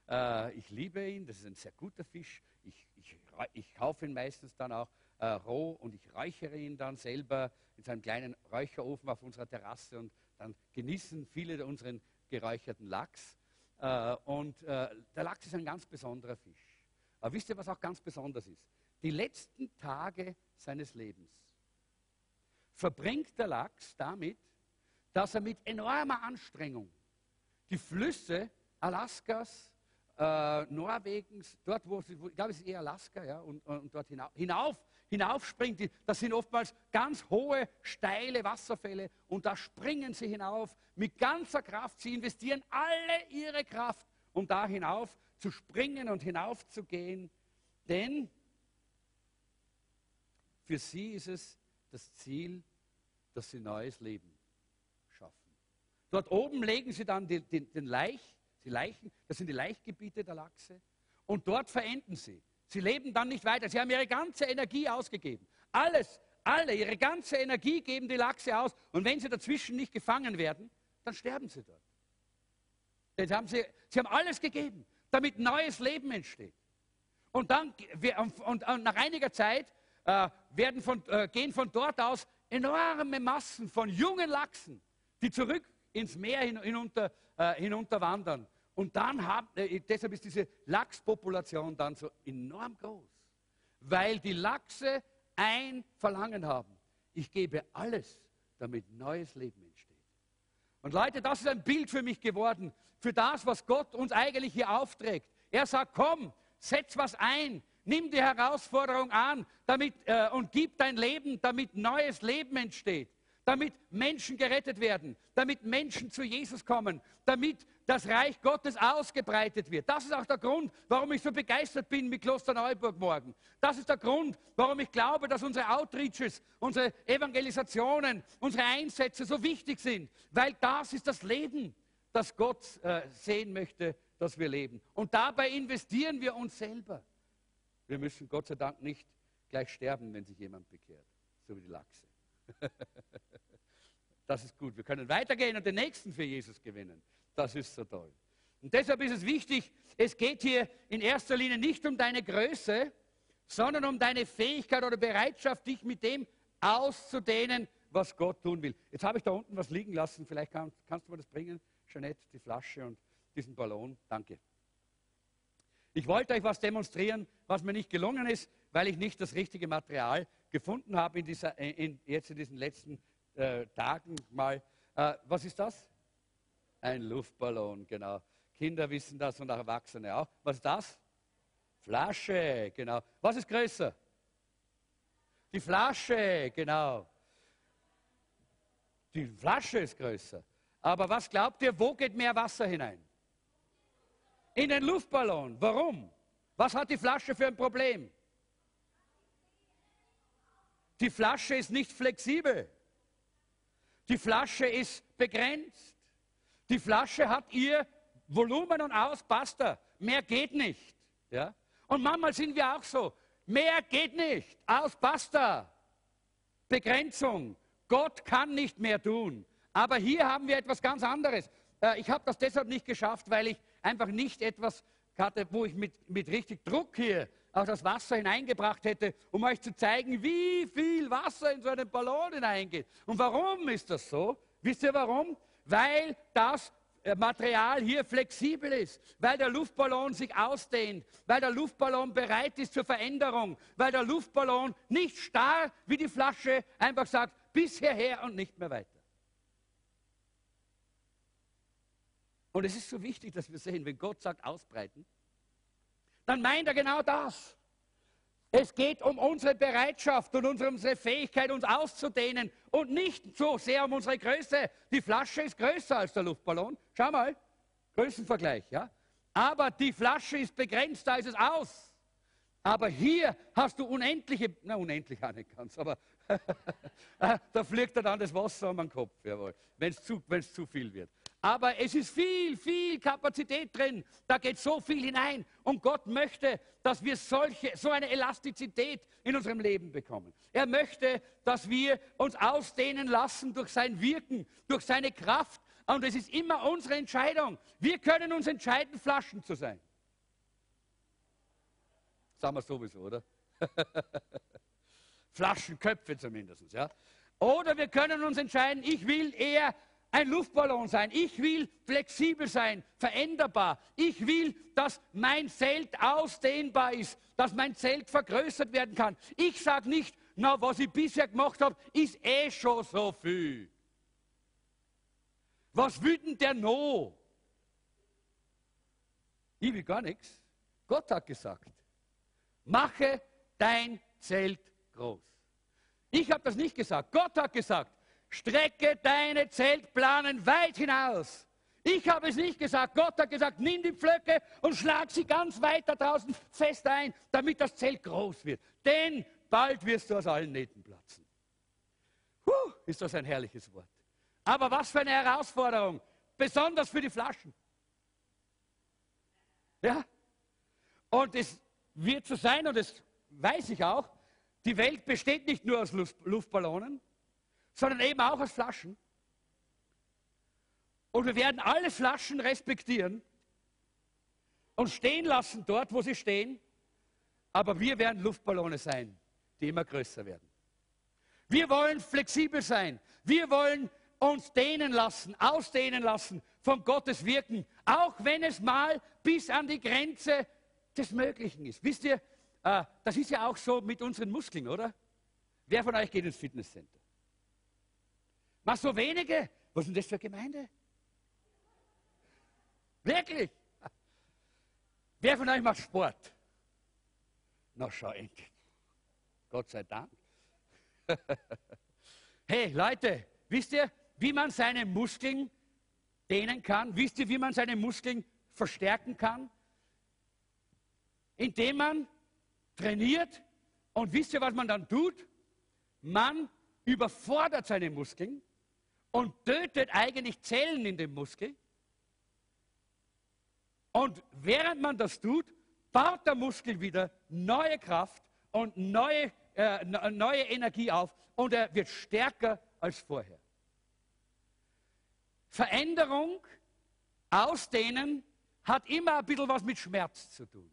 Äh, ich liebe ihn, das ist ein sehr guter Fisch. Ich, ich, ich kaufe ihn meistens dann auch äh, roh und ich räuchere ihn dann selber in seinem kleinen Räucherofen auf unserer Terrasse und dann genießen viele unseren geräucherten Lachs. Äh, und äh, der Lachs ist ein ganz besonderer Fisch. Aber wisst ihr, was auch ganz besonders ist? Die letzten Tage seines Lebens verbringt der Lachs damit, dass er mit enormer Anstrengung die Flüsse Alaskas, äh, Norwegens, dort wo, sie, ich glaube es ist eher Alaska, ja, und, und dort hinauf, hinauf hinaufspringt. Das sind oftmals ganz hohe, steile Wasserfälle und da springen sie hinauf mit ganzer Kraft. Sie investieren alle ihre Kraft, um da hinauf zu springen und hinaufzugehen, denn für sie ist es das Ziel, dass sie neues Leben schaffen. Dort oben legen sie dann den, den, den Laich, die Leichen, das sind die Laichgebiete der Lachse, und dort verenden sie. Sie leben dann nicht weiter. Sie haben ihre ganze Energie ausgegeben. Alles, alle, ihre ganze Energie geben die Lachse aus. Und wenn sie dazwischen nicht gefangen werden, dann sterben sie dort. Denn haben sie, sie haben alles gegeben, damit neues Leben entsteht. Und dann und, nach einiger Zeit äh, werden von, äh, gehen von dort aus enorme Massen von jungen Lachsen, die zurück ins Meer hin, hinunter, äh, hinunterwandern. Und dann haben, äh, deshalb ist diese Lachspopulation dann so enorm groß, weil die Lachse ein Verlangen haben. Ich gebe alles, damit neues Leben entsteht. Und Leute, das ist ein Bild für mich geworden, für das, was Gott uns eigentlich hier aufträgt. Er sagt, komm, setz was ein, nimm die Herausforderung an damit, äh, und gib dein Leben, damit neues Leben entsteht damit Menschen gerettet werden, damit Menschen zu Jesus kommen, damit das Reich Gottes ausgebreitet wird. Das ist auch der Grund, warum ich so begeistert bin mit Kloster Neuburg morgen. Das ist der Grund, warum ich glaube, dass unsere Outreaches, unsere Evangelisationen, unsere Einsätze so wichtig sind, weil das ist das Leben, das Gott äh, sehen möchte, dass wir leben. Und dabei investieren wir uns selber. Wir müssen Gott sei Dank nicht gleich sterben, wenn sich jemand bekehrt, so wie die Lachse. Das ist gut. Wir können weitergehen und den Nächsten für Jesus gewinnen. Das ist so toll. Und deshalb ist es wichtig, es geht hier in erster Linie nicht um deine Größe, sondern um deine Fähigkeit oder Bereitschaft, dich mit dem auszudehnen, was Gott tun will. Jetzt habe ich da unten was liegen lassen. Vielleicht kann, kannst du mir das bringen, Jeanette, die Flasche und diesen Ballon. Danke. Ich wollte euch was demonstrieren, was mir nicht gelungen ist, weil ich nicht das richtige Material gefunden habe in dieser, in, jetzt in diesen letzten äh, Tagen mal. Äh, was ist das? Ein Luftballon, genau. Kinder wissen das und auch Erwachsene auch. Was ist das? Flasche, genau. Was ist größer? Die Flasche, genau. Die Flasche ist größer. Aber was glaubt ihr, wo geht mehr Wasser hinein? In den Luftballon. Warum? Was hat die Flasche für ein Problem? Die Flasche ist nicht flexibel. Die Flasche ist begrenzt. Die Flasche hat ihr Volumen und aus, basta. Mehr geht nicht. Ja? Und manchmal sind wir auch so. Mehr geht nicht. Aus, basta. Begrenzung. Gott kann nicht mehr tun. Aber hier haben wir etwas ganz anderes. Äh, ich habe das deshalb nicht geschafft, weil ich einfach nicht etwas hatte, wo ich mit, mit richtig Druck hier auch das Wasser hineingebracht hätte, um euch zu zeigen, wie viel Wasser in so einen Ballon hineingeht. Und warum ist das so? Wisst ihr warum? Weil das äh, Material hier flexibel ist, weil der Luftballon sich ausdehnt, weil der Luftballon bereit ist zur Veränderung, weil der Luftballon nicht starr wie die Flasche einfach sagt, bis hierher und nicht mehr weiter. Und es ist so wichtig, dass wir sehen, wenn Gott sagt ausbreiten, dann meint er genau das. Es geht um unsere Bereitschaft und unsere Fähigkeit, uns auszudehnen und nicht so sehr um unsere Größe. Die Flasche ist größer als der Luftballon. Schau mal, Größenvergleich, ja. Aber die Flasche ist begrenzt, da ist es aus. Aber hier hast du unendliche, na unendlich auch nicht ganz, aber da fliegt dann das Wasser um den Kopf, jawohl, wenn es zu, zu viel wird. Aber es ist viel, viel Kapazität drin. Da geht so viel hinein. Und Gott möchte, dass wir solche, so eine Elastizität in unserem Leben bekommen. Er möchte, dass wir uns ausdehnen lassen durch sein Wirken, durch seine Kraft. Und es ist immer unsere Entscheidung. Wir können uns entscheiden, Flaschen zu sein. Sagen wir sowieso, oder? Flaschenköpfe zumindest, ja. Oder wir können uns entscheiden, ich will eher ein Luftballon sein. Ich will flexibel sein, veränderbar. Ich will, dass mein Zelt ausdehnbar ist, dass mein Zelt vergrößert werden kann. Ich sage nicht, na, was ich bisher gemacht habe, ist eh schon so viel. Was denn der No? Ich will gar nichts. Gott hat gesagt, mache dein Zelt groß. Ich habe das nicht gesagt. Gott hat gesagt, strecke deine Zeltplanen weit hinaus. Ich habe es nicht gesagt. Gott hat gesagt, nimm die Pflöcke und schlag sie ganz weit da draußen fest ein, damit das Zelt groß wird. Denn bald wirst du aus allen Nähten platzen. Puh, ist das ein herrliches Wort. Aber was für eine Herausforderung, besonders für die Flaschen. Ja? Und es wird so sein, und das weiß ich auch, die Welt besteht nicht nur aus Luftballonen, sondern eben auch aus Flaschen. Und wir werden alle Flaschen respektieren und stehen lassen dort, wo sie stehen. Aber wir werden Luftballone sein, die immer größer werden. Wir wollen flexibel sein. Wir wollen uns dehnen lassen, ausdehnen lassen von Gottes Wirken, auch wenn es mal bis an die Grenze des Möglichen ist. Wisst ihr, äh, das ist ja auch so mit unseren Muskeln, oder? Wer von euch geht ins Fitnesscenter? Mach so wenige. Was ist denn das für Gemeinde? Wirklich? Wer von euch macht Sport? Na schau endlich. Gott sei Dank. hey Leute, wisst ihr, wie man seine Muskeln dehnen kann? Wisst ihr, wie man seine Muskeln verstärken kann? Indem man trainiert und wisst ihr, was man dann tut? Man überfordert seine Muskeln und tötet eigentlich Zellen in dem Muskel. Und während man das tut, baut der Muskel wieder neue Kraft und neue, äh, neue Energie auf und er wird stärker als vorher. Veränderung, Ausdehnen hat immer ein bisschen was mit Schmerz zu tun.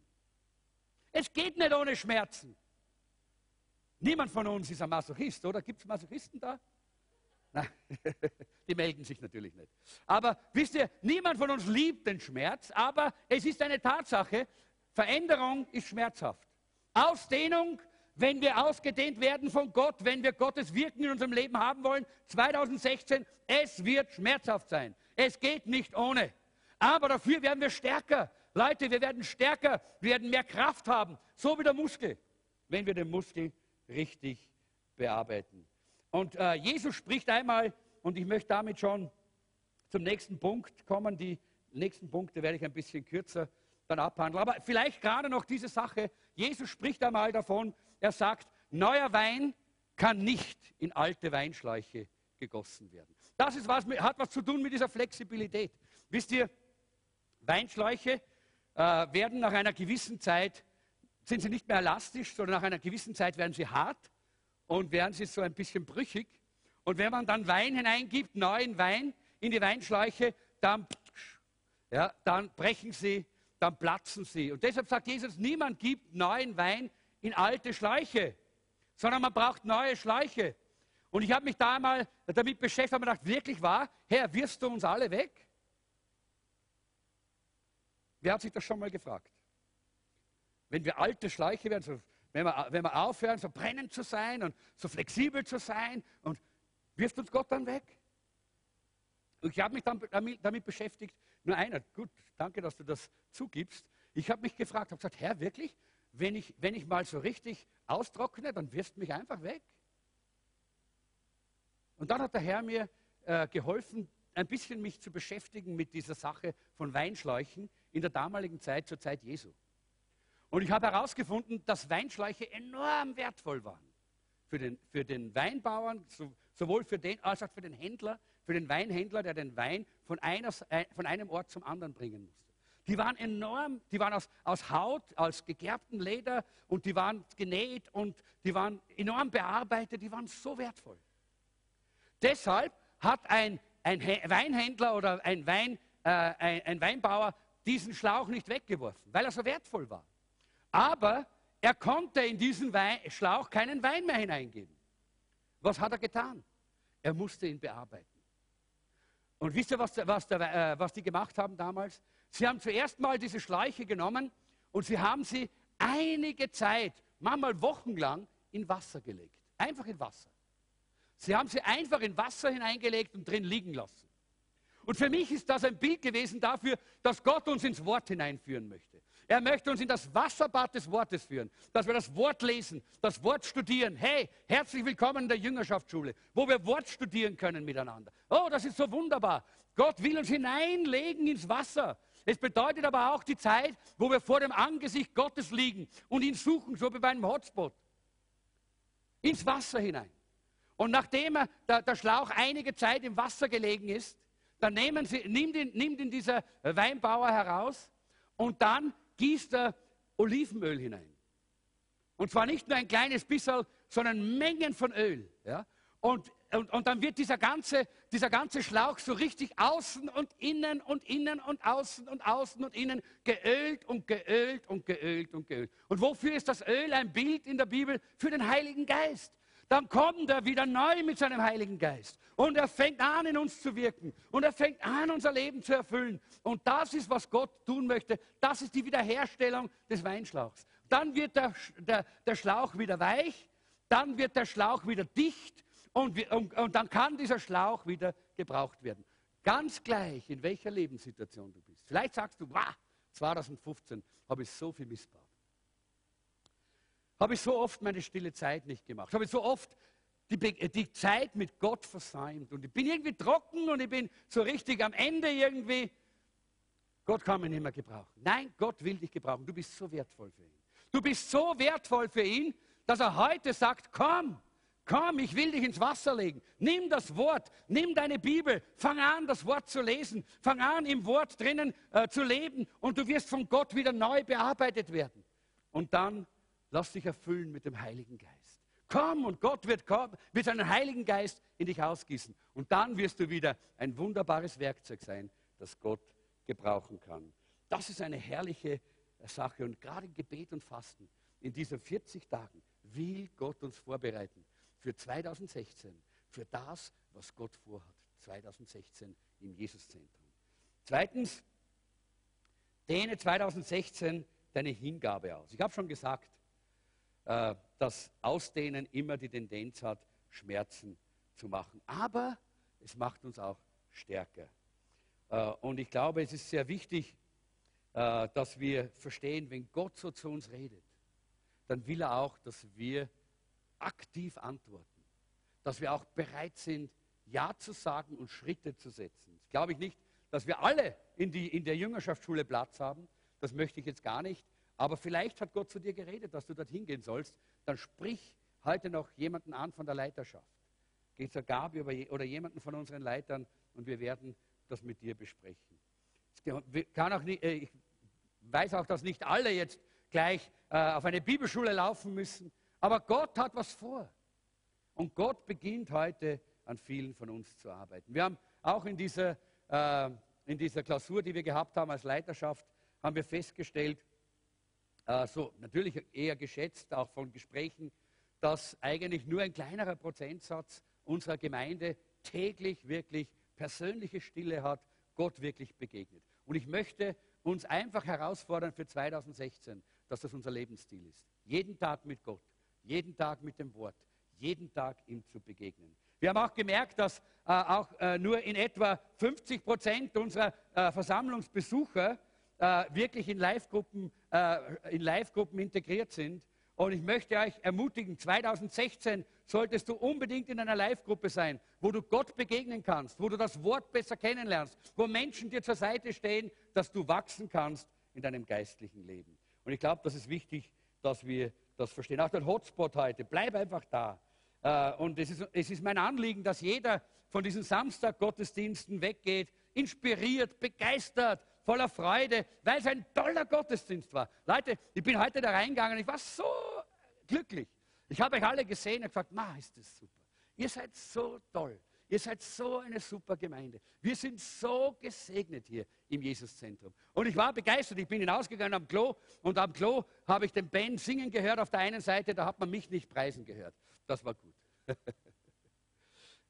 Es geht nicht ohne Schmerzen. Niemand von uns ist ein Masochist, oder? Gibt es Masochisten da? Nein, die melden sich natürlich nicht. Aber wisst ihr, niemand von uns liebt den Schmerz, aber es ist eine Tatsache, Veränderung ist schmerzhaft. Ausdehnung, wenn wir ausgedehnt werden von Gott, wenn wir Gottes Wirken in unserem Leben haben wollen, 2016, es wird schmerzhaft sein. Es geht nicht ohne. Aber dafür werden wir stärker. Leute, wir werden stärker, wir werden mehr Kraft haben, so wie der Muskel, wenn wir den Muskel richtig bearbeiten. Und äh, Jesus spricht einmal, und ich möchte damit schon zum nächsten Punkt kommen. Die nächsten Punkte werde ich ein bisschen kürzer dann abhandeln. Aber vielleicht gerade noch diese Sache. Jesus spricht einmal davon, er sagt, neuer Wein kann nicht in alte Weinschläuche gegossen werden. Das ist was, hat was zu tun mit dieser Flexibilität. Wisst ihr, Weinschläuche äh, werden nach einer gewissen Zeit, sind sie nicht mehr elastisch, sondern nach einer gewissen Zeit werden sie hart und werden sie so ein bisschen brüchig. Und wenn man dann Wein hineingibt, neuen Wein in die Weinschläuche, dann, ja, dann brechen sie, dann platzen sie. Und deshalb sagt Jesus, niemand gibt neuen Wein in alte Schläuche, sondern man braucht neue Schläuche. Und ich habe mich da einmal damit beschäftigt und gedacht, wirklich wahr, Herr, wirst du uns alle weg? Wer hat sich das schon mal gefragt? Wenn wir alte Schläuche werden, so, wenn, wir, wenn wir aufhören, so brennend zu sein und so flexibel zu sein, und wirft uns Gott dann weg? Und ich habe mich dann damit, damit, beschäftigt, nur einer, gut, danke, dass du das zugibst. Ich habe mich gefragt, habe gesagt, Herr, wirklich? Wenn ich, wenn ich mal so richtig austrockne, dann wirst mich einfach weg. Und dann hat der Herr mir äh, geholfen, ein bisschen mich zu beschäftigen mit dieser Sache von Weinschläuchen in der damaligen Zeit, zur Zeit Jesu. Und ich habe herausgefunden, dass Weinschläuche enorm wertvoll waren. Für den, für den Weinbauern, so, sowohl für den als auch für den Händler, für den Weinhändler, der den Wein von, einer, äh, von einem Ort zum anderen bringen musste. Die waren enorm, die waren aus, aus Haut, aus gegerbtem Leder und die waren genäht und die waren enorm bearbeitet, die waren so wertvoll. Deshalb hat ein, ein Weinhändler oder ein, Wein, äh, ein, ein Weinbauer diesen Schlauch nicht weggeworfen, weil er so wertvoll war. Aber er konnte in diesen Wein, Schlauch keinen Wein mehr hineingeben. Was hat er getan? Er musste ihn bearbeiten. Und wisst ihr, was, was, der, äh, was die gemacht haben damals? Sie haben zuerst mal diese Schläuche genommen und sie haben sie einige Zeit, manchmal wochenlang, in Wasser gelegt. Einfach in Wasser. Sie haben sie einfach in Wasser hineingelegt und drin liegen lassen. Und für mich ist das ein Bild gewesen dafür, dass Gott uns ins Wort hineinführen möchte. Er möchte uns in das Wasserbad des Wortes führen, dass wir das Wort lesen, das Wort studieren. Hey, herzlich willkommen in der Jüngerschaftsschule, wo wir Wort studieren können miteinander. Oh, das ist so wunderbar. Gott will uns hineinlegen ins Wasser. Es bedeutet aber auch die Zeit, wo wir vor dem Angesicht Gottes liegen und ihn suchen, so wie bei einem Hotspot. Ins Wasser hinein. Und nachdem der, Schlauch einige Zeit im Wasser gelegen ist, dann sie, nimmt, ihn, nimmt ihn dieser Weinbauer heraus und dann gießt er Olivenöl hinein. Und zwar nicht nur ein kleines bisschen, sondern Mengen von Öl. Ja? Und, und, und dann wird dieser ganze, dieser ganze Schlauch so richtig außen und innen und innen und außen und außen und innen geölt und geölt und geölt und geölt. Und wofür ist das Öl ein Bild in der Bibel? Für den Heiligen Geist dann kommt er wieder neu mit seinem Heiligen Geist. Und er fängt an, in uns zu wirken. Und er fängt an, unser Leben zu erfüllen. Und das ist, was Gott tun möchte. Das ist die Wiederherstellung des Weinschlauchs. Dann wird der, der, der Schlauch wieder weich. Dann wird der Schlauch wieder dicht. Und, und, und dann kann dieser Schlauch wieder gebraucht werden. Ganz gleich, in welcher Lebenssituation du bist. Vielleicht sagst du, wow, 2015 habe ich so viel missbraucht. Habe ich so oft meine stille Zeit nicht gemacht. Habe ich so oft die, die, Zeit mit Gott versäumt. Und ich bin irgendwie trocken und ich bin so richtig am Ende irgendwie. Gott kann mich nicht mehr gebrauchen. Nein, Gott will dich gebrauchen. Du bist so wertvoll für ihn. Du bist so wertvoll für ihn, dass er heute sagt, komm, komm, ich will dich ins Wasser legen. Nimm das Wort, nimm deine Bibel, fang an, das Wort zu lesen, fang an, im Wort drinnen äh, zu leben und du wirst von Gott wieder neu bearbeitet werden. Und dann Lass dich erfüllen mit dem Heiligen Geist. Komm und Gott wird, kommen, wird seinen Heiligen Geist in dich ausgießen. Und dann wirst du wieder ein wunderbares Werkzeug sein, das Gott gebrauchen kann. Das ist eine herrliche Sache. Und gerade Gebet und Fasten in diesen 40 Tagen will Gott uns vorbereiten für 2016, für das, was Gott vorhat. 2016 im Jesuszentrum. Zweitens, dehne 2016 deine Hingabe aus. Ich habe schon gesagt, äh, das Ausdehnen immer die Tendenz hat, Schmerzen zu machen. Aber es macht uns auch stärker. Äh, und ich glaube, es ist sehr wichtig, äh, dass wir verstehen, wenn Gott so zu uns redet, dann will er auch, dass wir aktiv antworten. Dass wir auch bereit sind, Ja zu sagen und Schritte zu setzen. Das glaube ich nicht, dass wir alle in, die, in der Jüngerschaftsschule Platz haben. Das möchte ich jetzt gar nicht. Aber vielleicht hat Gott zu dir geredet, dass du dorthin gehen sollst. Dann sprich heute noch jemanden an von der Leiterschaft. Geh zur Gabi oder jemanden von unseren Leitern und wir werden das mit dir besprechen. Kann auch nicht, äh, ich weiß auch, dass nicht alle jetzt gleich äh, auf eine Bibelschule laufen müssen, aber Gott hat was vor. Und Gott beginnt heute an vielen von uns zu arbeiten. Wir haben auch in dieser, äh, in dieser Klausur, die wir gehabt haben als Leiterschaft, haben wir festgestellt, so natürlich eher geschätzt, auch von Gesprächen, dass eigentlich nur ein kleinerer Prozentsatz unserer Gemeinde täglich wirklich persönliche Stille hat, Gott wirklich begegnet. Und ich möchte uns einfach herausfordern für 2016, dass das unser Lebensstil ist. Jeden Tag mit Gott, jeden Tag mit dem Wort, jeden Tag ihm zu begegnen. Wir haben auch gemerkt, dass äh, auch äh, nur in etwa 50 Prozent unserer äh, Versammlungsbesucher äh, wirklich in Live-Gruppen äh, Live integriert sind. Und ich möchte euch ermutigen, 2016 solltest du unbedingt in einer Live-Gruppe sein, wo du Gott begegnen kannst, wo du das Wort besser kennenlernst, wo Menschen dir zur Seite stehen, dass du wachsen kannst in deinem geistlichen Leben. Und ich glaube, das ist wichtig, dass wir das verstehen. Auch der Hotspot heute, bleib einfach da. Äh, und es ist, es ist mein Anliegen, dass jeder von diesen Samstag-Gottesdiensten weggeht, inspiriert, begeistert, voller Freude, weil es ein toller Gottesdienst war. Leute, ich bin heute da reingegangen, ich war so glücklich. Ich habe euch alle gesehen und gesagt, ma, ist das super. Ihr seid so toll. Ihr seid so eine super Gemeinde. Wir sind so gesegnet hier im Jesuszentrum. Und ich war begeistert. Ich bin hinausgegangen am Klo und am Klo habe ich den Ben singen gehört auf der einen Seite, da hat man mich nicht preisen gehört. Das war gut.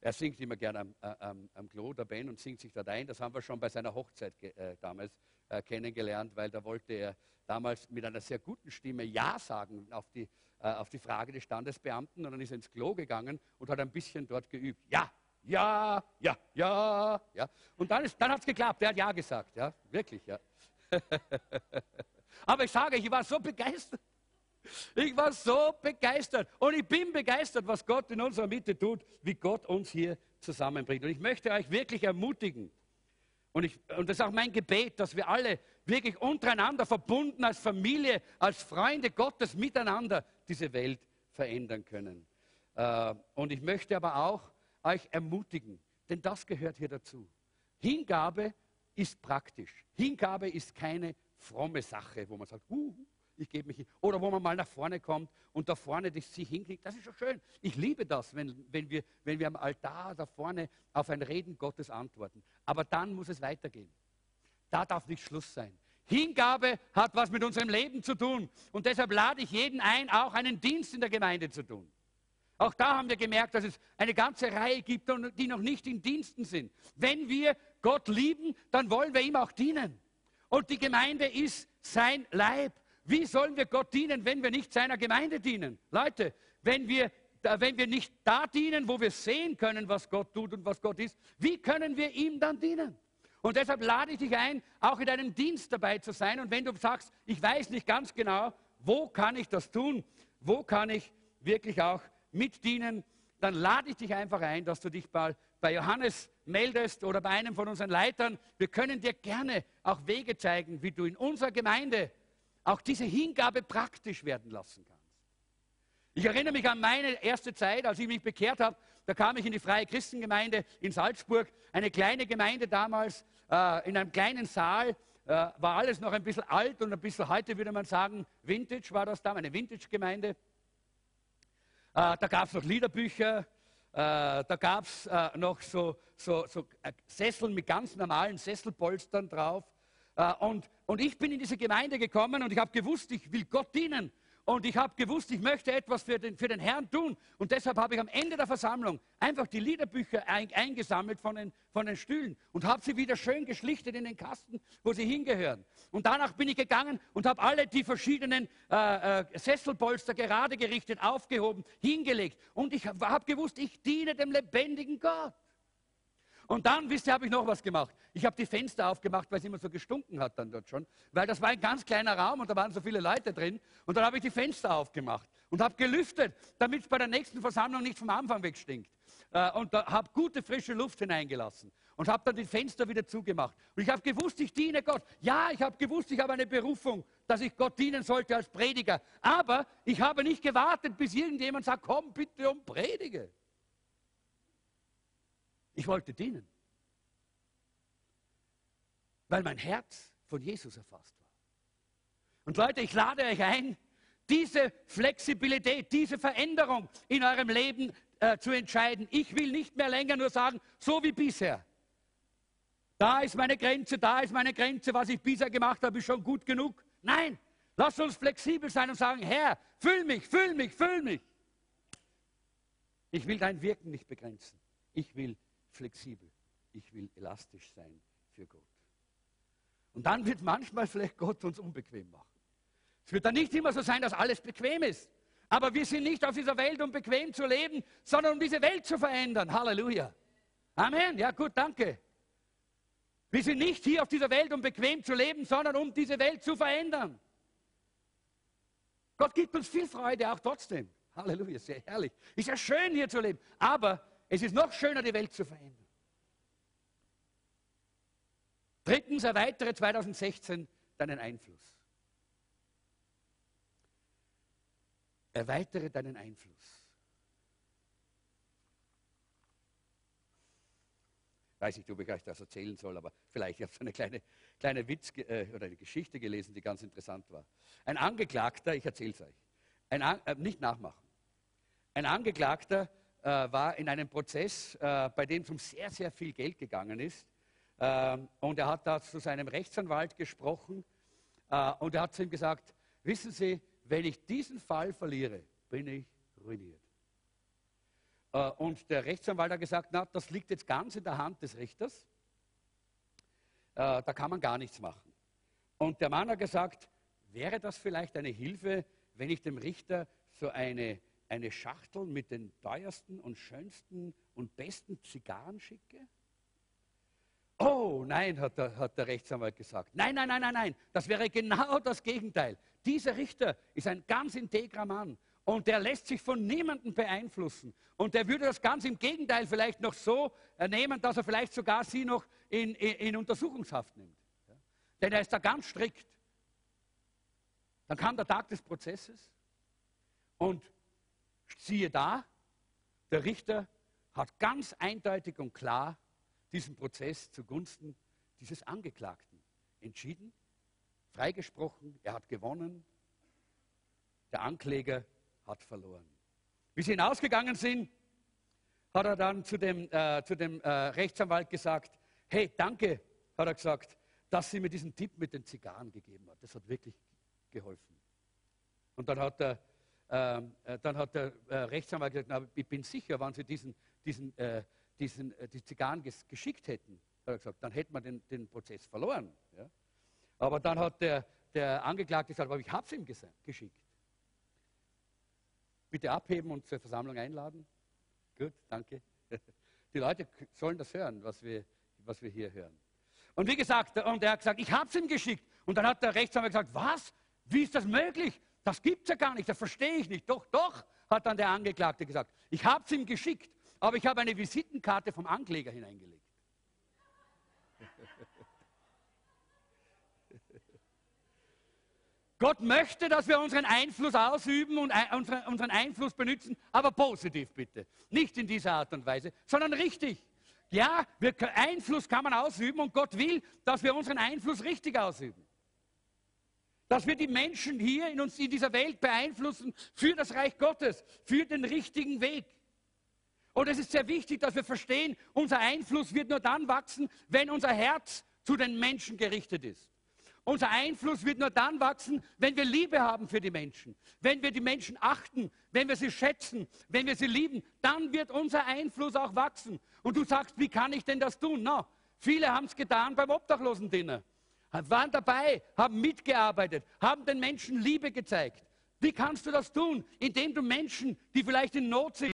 er singt immer gerne am, äh, am, am, Klo, der Ben, und singt sich dort ein. Das haben wir schon bei seiner Hochzeit äh, damals äh, kennengelernt, weil da wollte er damals mit einer sehr guten Stimme Ja sagen auf die, äh, auf die Frage des Standesbeamten. Und dann ist er ins Klo gegangen und hat ein bisschen dort geübt. Ja, ja, ja, ja, ja. Und dann, dann hat es geklappt. Er hat Ja gesagt. Ja, wirklich, ja. Aber ich sage, ich war so begeistert. Ich war so begeistert und ich bin begeistert, was Gott in unserer Mitte tut, wie Gott uns hier zusammenbringt. Und ich möchte euch wirklich ermutigen, und, ich, und das ist auch mein Gebet, dass wir alle wirklich untereinander verbunden als Familie, als Freunde Gottes miteinander diese Welt verändern können. Äh, und ich möchte aber auch euch ermutigen, denn das gehört hier dazu. Hingabe ist praktisch. Hingabe ist keine fromme Sache, wo man sagt, uh, ich gebe mich hin. Oder wo man mal nach vorne kommt und da vorne sich hinkriegt. Das ist schon schön. Ich liebe das, wenn, wenn, wir, wenn wir am Altar da vorne auf ein Reden Gottes antworten. Aber dann muss es weitergehen. Da darf nicht Schluss sein. Hingabe hat was mit unserem Leben zu tun. Und deshalb lade ich jeden ein, auch einen Dienst in der Gemeinde zu tun. Auch da haben wir gemerkt, dass es eine ganze Reihe gibt, die noch nicht in Diensten sind. Wenn wir Gott lieben, dann wollen wir ihm auch dienen. Und die Gemeinde ist sein Leib. Wie sollen wir Gott dienen, wenn wir nicht seiner Gemeinde dienen? Leute, wenn wir, wenn wir nicht da dienen, wo wir sehen können, was Gott tut und was Gott ist, wie können wir ihm dann dienen? Und deshalb lade ich dich ein, auch in deinem Dienst dabei zu sein. Und wenn du sagst, ich weiß nicht ganz genau, wo kann ich das tun, wo kann ich wirklich auch mitdienen, dann lade ich dich einfach ein, dass du dich mal bei Johannes meldest oder bei einem von unseren Leitern. Wir können dir gerne auch Wege zeigen, wie du in unserer Gemeinde auch diese Hingabe praktisch werden lassen kannst. Ich erinnere mich an meine erste Zeit, als ich mich bekehrt habe. Da kam ich in die Freie Christengemeinde in Salzburg, eine kleine Gemeinde damals, äh, in einem kleinen Saal. Äh, war alles noch ein bisschen alt und ein bisschen, heute würde man sagen, Vintage war das da, eine Vintage-Gemeinde. Äh, da gab es noch Liederbücher, da gab es noch so, so, so Sesseln mit ganz normalen Sesselpolstern drauf. Äh, und, und ich bin in diese Gemeinde gekommen und ich habe gewusst, ich will Gott dienen. Und ich habe gewusst, ich möchte etwas für den, für den Herrn tun. Und deshalb habe ich am Ende der Versammlung einfach die Liederbücher ein, eingesammelt von den, von den Stühlen und habe sie wieder schön geschlichtet in den Kasten, wo sie hingehören. Und danach bin ich gegangen und habe alle die verschiedenen äh, äh, Sesselpolster gerade gerichtet, aufgehoben, hingelegt. Und ich habe gewusst, ich diene dem lebendigen Gott. Und dann, wisst ihr, habe ich noch was gemacht. Ich habe die Fenster aufgemacht, weil es immer so gestunken hat dann dort schon. Weil das war ein ganz kleiner Raum und da waren so viele Leute drin. Und dann habe ich die Fenster aufgemacht und habe gelüftet, damit es bei der nächsten Versammlung nicht vom Anfang weg stinkt. Äh, und habe gute frische Luft hineingelassen. und habe dann die Fenster wieder zugemacht. Und ich habe gewusst, ich diene Gott. Ja, ich habe gewusst, ich habe eine Berufung, dass ich Gott dienen sollte als Prediger. Aber ich habe nicht gewartet, bis irgendjemand sagt, komm bitte und predige. Ich wollte dienen. Weil mein Herz von Jesus erfasst war. Und Leute, ich lade euch ein, diese Flexibilität, diese Veränderung in eurem Leben äh, zu entscheiden. Ich will nicht mehr länger nur sagen, so wie bisher. Da ist meine Grenze, da ist meine Grenze, was ich bisher gemacht habe, ist schon gut genug. Nein, lass uns flexibel sein und sagen, Herr, füll mich, füll mich, füll mich. Ich will dein Wirken nicht begrenzen. Ich will flexibel, ich will elastisch sein für Gott. Und dann wird manchmal vielleicht Gott uns unbequem machen. Es wird dann nicht immer so sein, dass alles bequem ist. Aber wir sind nicht auf dieser Welt, um bequem zu leben, sondern um diese Welt zu verändern. Halleluja. Amen. Ja, gut, danke. Wir sind nicht hier auf dieser Welt, um bequem zu leben, sondern um diese Welt zu verändern. Gott gibt uns viel Freude, auch trotzdem. Halleluja, sehr herrlich. Ist ja schön, hier zu leben. Aber es ist noch schöner, die Welt zu verändern. Drittens, erweitere 2016 deinen Einfluss. Erweitere deinen Einfluss. Weiß nicht, ob ich euch das erzählen soll, aber vielleicht. Ich habe so eine kleine, kleine Witz äh, oder eine Geschichte gelesen, die ganz interessant war. Ein Angeklagter, ich erzähle es euch, ein, äh, nicht nachmachen. Ein Angeklagter äh, war in einem Prozess, äh, bei dem es um sehr, sehr viel Geld gegangen ist. Ähm, und er hat da zu seinem Rechtsanwalt gesprochen äh, und er hat zu ihm gesagt, wissen Sie, wenn ich diesen Fall verliere, bin ich ruiniert. Äh, und der Rechtsanwalt hat gesagt, na, das liegt jetzt ganz in der Hand des Richters. Äh, da kann man gar nichts machen. Und der Mann hat gesagt, wäre das vielleicht eine Hilfe, wenn ich dem Richter so eine, eine Schachtel mit den teuersten und schönsten und besten Zigarren schicke? Oh nein, hat der, hat der Rechtsanwalt gesagt. Nein, nein, nein, nein, nein. Das wäre genau das Gegenteil. Dieser Richter ist ein ganz integrer Mann und der lässt sich von niemandem beeinflussen. Und der würde das ganz im Gegenteil vielleicht noch so nehmen, dass er vielleicht sogar sie noch in, in, in Untersuchungshaft nimmt. Ja? Denn er ist da ganz strikt. Dann kam der Tag des Prozesses und siehe da, der Richter hat ganz eindeutig und klar diesen Prozess zugunsten dieses Angeklagten entschieden, freigesprochen, er hat gewonnen, der Ankläger hat verloren. Wie sie hinausgegangen sind, hat er dann zu dem, äh, zu dem äh, Rechtsanwalt gesagt, hey, danke, hat er gesagt, dass sie mir diesen Tipp mit den Zigarren gegeben hat. Das hat wirklich geholfen. Und dann hat der, ähm, äh, dann hat der äh, Rechtsanwalt gesagt, na, ich bin sicher, wenn Sie diesen, diesen äh, diesen, äh, die Zigarren ges geschickt hätten, hat er gesagt, dann hätte man den, den Prozess verloren. Ja? Aber dann hat der, der Angeklagte gesagt, aber ich habe es ihm geschickt. Bitte abheben und zur Versammlung einladen. Gut, danke. Die Leute sollen das hören, was wir, was wir hier hören. Und wie gesagt, und er hat gesagt, ich habe es ihm geschickt. Und dann hat der Rechtsanwalt gesagt, was? Wie ist das möglich? Das gibt es ja gar nicht, das verstehe ich nicht. Doch, doch, hat dann der Angeklagte gesagt, ich habe es ihm geschickt aber ich habe eine Visitenkarte vom Ankläger hineingelegt. Gott möchte, dass wir unseren Einfluss ausüben und unseren Einfluss benutzen, aber positiv bitte. Nicht in dieser Art und Weise, sondern richtig. Ja, wir, Einfluss kann man ausüben und Gott will, dass wir unseren Einfluss richtig ausüben. Dass wir die Menschen hier in uns in dieser Welt beeinflussen für das Reich Gottes, für den richtigen Weg. Und es ist sehr wichtig, dass wir verstehen, unser Einfluss wird nur dann wachsen, wenn unser Herz zu den Menschen gerichtet ist. Unser Einfluss wird nur dann wachsen, wenn wir Liebe haben für die Menschen, wenn wir die Menschen achten, wenn wir sie schätzen, wenn wir sie lieben, dann wird unser Einfluss auch wachsen. Und du sagst, wie kann ich denn das tun? No, viele haben es getan beim Obdachlosendinner, waren dabei, haben mitgearbeitet, haben den Menschen Liebe gezeigt. Wie kannst du das tun? Indem du Menschen, die vielleicht in Not sind,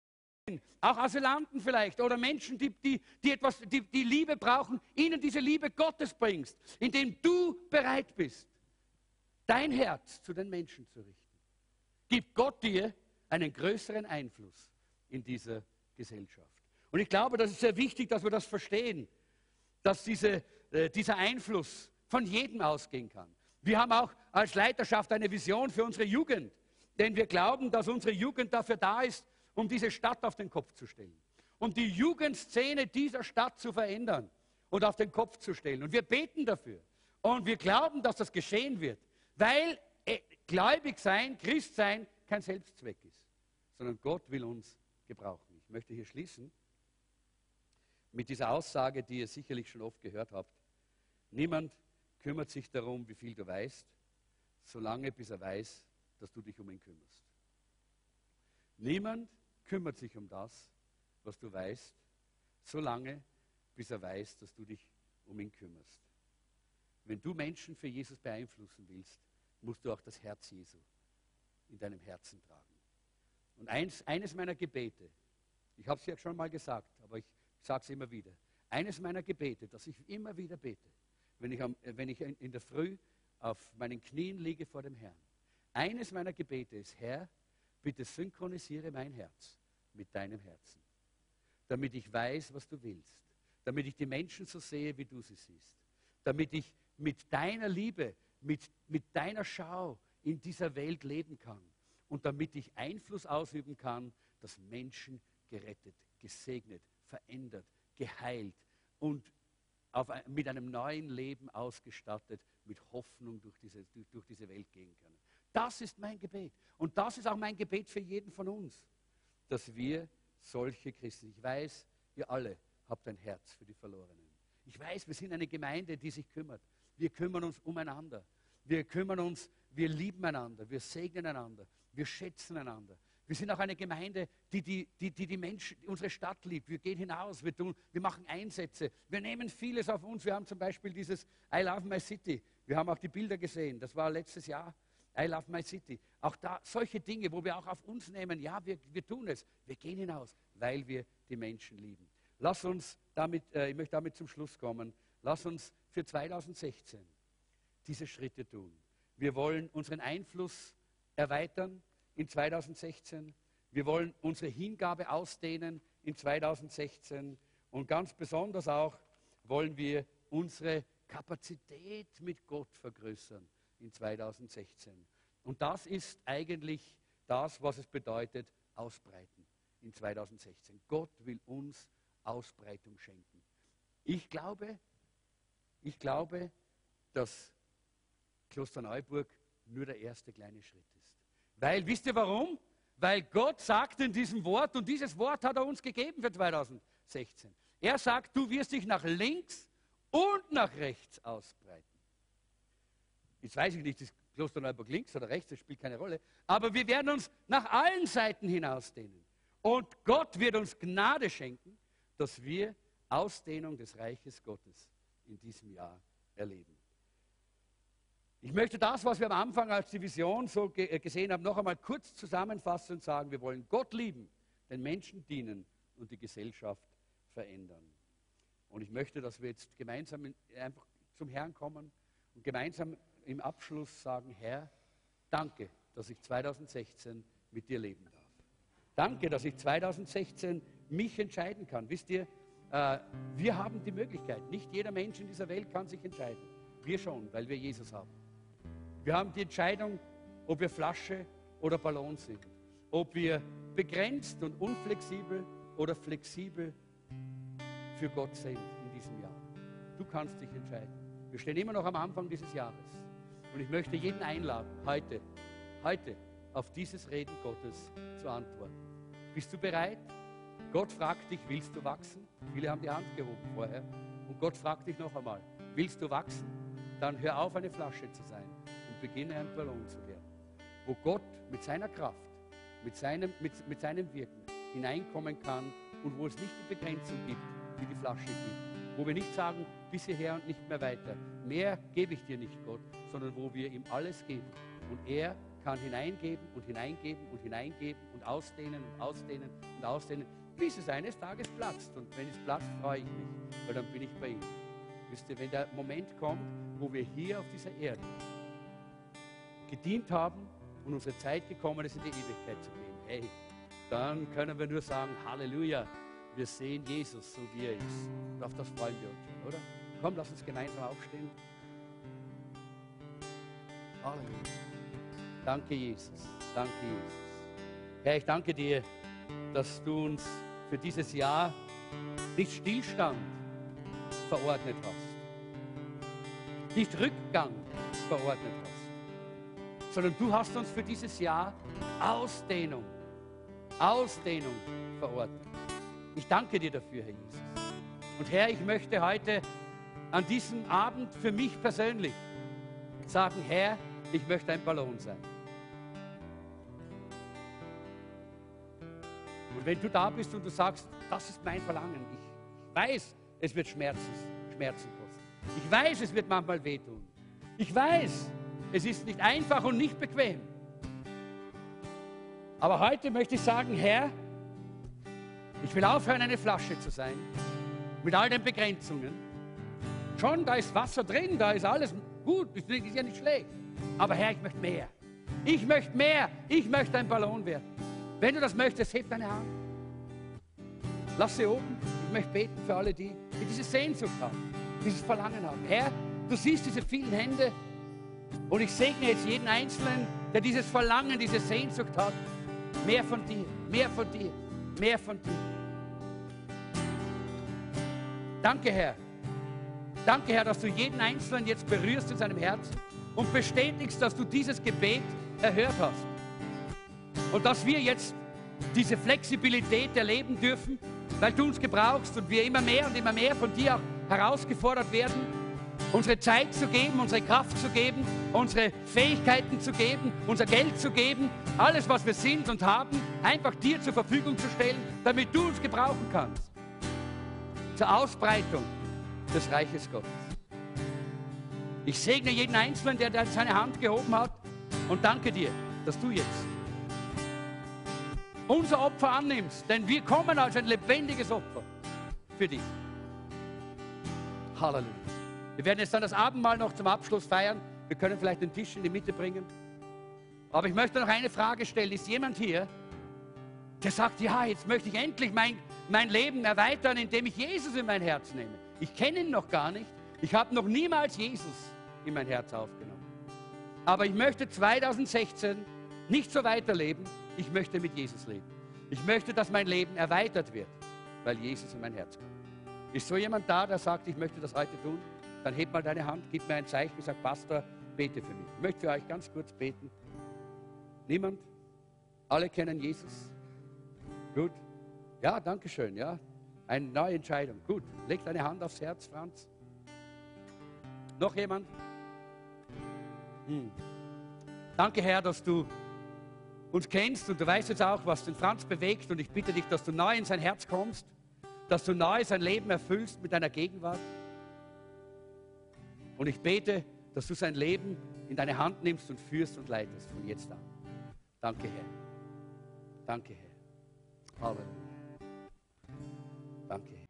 auch Asylanten vielleicht oder Menschen, die, die, die etwas, die, die Liebe brauchen, ihnen diese Liebe Gottes bringst, indem du bereit bist, dein Herz zu den Menschen zu richten. Gibt Gott dir einen größeren Einfluss in dieser Gesellschaft. Und ich glaube, das ist sehr wichtig, dass wir das verstehen. dass diese, äh, dieser Einfluss von jedem ausgehen kann. Wir haben auch als Leiterschaft eine Vision für unsere Jugend, denn wir glauben, dass unsere Jugend dafür da ist, um diese Stadt auf den Kopf zu stellen, um die Jugendszene dieser Stadt zu verändern und auf den Kopf zu stellen. Und wir beten dafür. Und wir glauben, dass das geschehen wird, weil äh, gläubig sein, Christ sein, kein Selbstzweck ist, sondern Gott will uns gebrauchen. Ich möchte hier schließen mit dieser Aussage, die ihr sicherlich schon oft gehört habt. Niemand kümmert sich darum, wie viel du weißt, solange bis er weiß, dass du dich um ihn kümmerst. Niemand kümmert sich um das, was du weißt, solange bis er weiß, dass du dich um ihn kümmerst. Wenn du Menschen für Jesus beeinflussen willst, musst du auch das Herz Jesu in deinem Herzen tragen. Und eins, eines meiner Gebete, ich habe es ja schon mal gesagt, aber ich sage es immer wieder, eines meiner Gebete, das ich immer wieder bete, wenn ich, am, wenn ich in der Früh auf meinen Knien liege vor dem Herrn, eines meiner Gebete ist, Herr, bitte synchronisiere mein Herz mit deinem Herzen, damit ich weiß, was du willst, damit ich die Menschen so sehe, wie du sie siehst, damit ich mit deiner Liebe, mit, mit deiner Schau in dieser Welt leben kann und damit ich Einfluss ausüben kann, dass Menschen gerettet, gesegnet, verändert, geheilt und auf, mit einem neuen Leben ausgestattet, mit Hoffnung durch diese, durch, durch diese Welt gehen können. Das ist mein Gebet. Und das ist auch mein Gebet für jeden von uns, dass wir solche Christen, ich weiß, ihr alle habt ein Herz für die Verlorenen. Ich weiß, wir sind eine Gemeinde, die sich kümmert. Wir kümmern uns umeinander. Wir kümmern uns, wir lieben einander, wir segnen einander, wir schätzen einander. Wir sind auch eine Gemeinde, die die, die, die, die Menschen, unsere Stadt liebt. Wir gehen hinaus, wir, tun, wir machen Einsätze, wir nehmen vieles auf uns. Wir haben zum Beispiel dieses I Love My City. Wir haben auch die Bilder gesehen, das war letztes Jahr. I love my city. Auch da solche Dinge, wo wir auch auf uns nehmen, ja, wir, wir tun es. Wir gehen hinaus, weil wir die Menschen lieben. Lass uns damit, äh, ich möchte damit zum Schluss kommen, lass uns für 2016 diese Schritte tun. Wir wollen unseren Einfluss erweitern in 2016. Wir wollen unsere Hingabe ausdehnen in 2016. Und ganz besonders auch wollen wir unsere Kapazität mit Gott vergrößern in 2016. Und das ist eigentlich das, was es bedeutet, ausbreiten in 2016. Gott will uns Ausbreitung schenken. Ich glaube, ich glaube, dass Klosterneuburg nur der erste kleine Schritt ist. Weil, wisst ihr warum? Weil Gott sagt in diesem Wort, und dieses Wort hat er uns gegeben für 2016. Er sagt, du wirst dich nach links und nach rechts ausbreiten. Jetzt weiß ich nicht, ist Klosterneuburg links oder rechts, das spielt keine Rolle. Aber wir werden uns nach allen Seiten hinausdehnen. Und Gott wird uns Gnade schenken, dass wir Ausdehnung des Reiches Gottes in diesem Jahr erleben. Ich möchte das, was wir am Anfang als die Vision so äh, gesehen haben, noch einmal kurz zusammenfassen und sagen, wir wollen Gott lieben, den Menschen dienen und die Gesellschaft verändern. Und ich möchte, dass wir jetzt gemeinsam einfach zum Herrn kommen und gemeinsam im Abschluss sagen, Herr, danke, dass ich 2016 mit dir leben darf. Danke, dass ich 2016 mich entscheiden kann. Wisst ihr, äh, wir haben die Möglichkeit. Nicht jeder Mensch in dieser Welt kann sich entscheiden. Wir schon, weil wir Jesus haben. Wir haben die Entscheidung, ob wir Flasche oder Ballon sind. Ob wir begrenzt und unflexibel oder flexibel für Gott sind in diesem Jahr. Du kannst dich entscheiden. Wir stehen immer noch am Anfang dieses Jahres. Und ich möchte jeden einladen, heute, heute auf dieses Reden Gottes zu antworten. Bist du bereit? Gott fragt dich, willst du wachsen? Viele haben die Hand gehoben vorher. Und Gott fragt dich noch einmal, willst du wachsen? Dann hör auf, eine Flasche zu sein beginne ein Ballon zu werden. Wo Gott mit seiner Kraft, mit seinem, mit, mit seinem Wirken hineinkommen kann und wo es nicht die Begrenzung gibt, die die Flasche gibt. Wo wir nicht sagen, bis hierher und nicht mehr weiter. Mehr gebe ich dir nicht, Gott, sondern wo wir ihm alles geben. Und er kann hineingeben und hineingeben und hineingeben und ausdehnen und ausdehnen und ausdehnen, bis es eines Tages platzt. Und wenn es platzt, freue ich mich, weil dann bin ich bei ihm. Wisst ihr, wenn der Moment kommt, wo wir hier auf dieser Erde gedient haben und unsere Zeit gekommen ist, in die Ewigkeit zu gehen, hey, dann können wir nur sagen, Halleluja, Wir sehen Jesus, so wie er ist. Und auf das freuen wir uns oder? Komm, lass uns gemeinsam aufstehen. Halleluja. Danke, Jesus. Danke, Jesus. Herr, ich danke dir, dass du uns für dieses Jahr nicht Stillstand verordnet hast, nicht Rückgang verordnet hast, sondern du hast uns für dieses Jahr Ausdehnung, Ausdehnung verordnet. Ich danke dir dafür, Herr Jesus. Und Herr, ich möchte heute an diesem Abend für mich persönlich sagen, Herr, ich möchte ein Ballon sein. Und wenn du da bist und du sagst, das ist mein Verlangen, ich weiß, es wird Schmerzen, Schmerzen kosten. Ich weiß, es wird manchmal wehtun. Ich weiß, es ist nicht einfach und nicht bequem. Aber heute möchte ich sagen, Herr, ich will aufhören, eine Flasche zu sein, mit all den Begrenzungen. Schon, da ist Wasser drin, da ist alles gut, ist ja nicht schlecht. Aber Herr, ich möchte mehr. Ich möchte mehr. Ich möchte ein Ballon werden. Wenn du das möchtest, heb deine Hand. Lass sie oben. Ich möchte beten für alle, die, die diese Sehnsucht haben, dieses Verlangen haben. Herr, du siehst diese vielen Hände und ich segne jetzt jeden Einzelnen, der dieses Verlangen, diese Sehnsucht hat. Mehr von dir, mehr von dir, mehr von dir. Danke, Herr. Danke, Herr, dass du jeden Einzelnen jetzt berührst in seinem Herzen und bestätigst, dass du dieses Gebet erhört hast. Und dass wir jetzt diese Flexibilität erleben dürfen, weil du uns gebrauchst und wir immer mehr und immer mehr von dir auch herausgefordert werden, unsere Zeit zu geben, unsere Kraft zu geben, unsere Fähigkeiten zu geben, unser Geld zu geben, alles, was wir sind und haben, einfach dir zur Verfügung zu stellen, damit du uns gebrauchen kannst. Zur Ausbreitung des Reiches Gottes. Ich segne jeden Einzelnen, der seine Hand gehoben hat und danke dir, dass du jetzt unser Opfer annimmst, denn wir kommen als ein lebendiges Opfer für dich. Halleluja. Wir werden jetzt dann das Abendmahl noch zum Abschluss feiern. Wir können vielleicht den Tisch in die Mitte bringen. Aber ich möchte noch eine Frage stellen. Ist jemand hier, der sagt, ja, jetzt möchte ich endlich mein, mein Leben erweitern, indem ich Jesus in mein Herz nehme. Ich kenne ihn noch gar nicht. Ich habe noch niemals Jesus in mein Herz aufgenommen. Aber ich möchte 2016 nicht so weiterleben, ich möchte mit Jesus leben. Ich möchte, dass mein Leben erweitert wird, weil Jesus in mein Herz kommt. Ist so jemand da, der sagt, ich möchte das heute tun? Dann heb mal deine Hand, gib mir ein Zeichen, sag, Pastor, bete für mich. Ich möchte für euch ganz kurz beten. Niemand? Alle kennen Jesus? Gut. Ja, danke schön. Ja, eine neue Entscheidung. Gut. Leg deine Hand aufs Herz, Franz. Noch jemand? Hm. Danke, Herr, dass du uns kennst und du weißt jetzt auch, was den Franz bewegt und ich bitte dich, dass du neu in sein Herz kommst, dass du neu sein Leben erfüllst mit deiner Gegenwart. Und ich bete, dass du sein Leben in deine Hand nimmst und führst und leitest von jetzt an. Danke, Herr. Danke, Herr. Halleluja. Danke, Herr.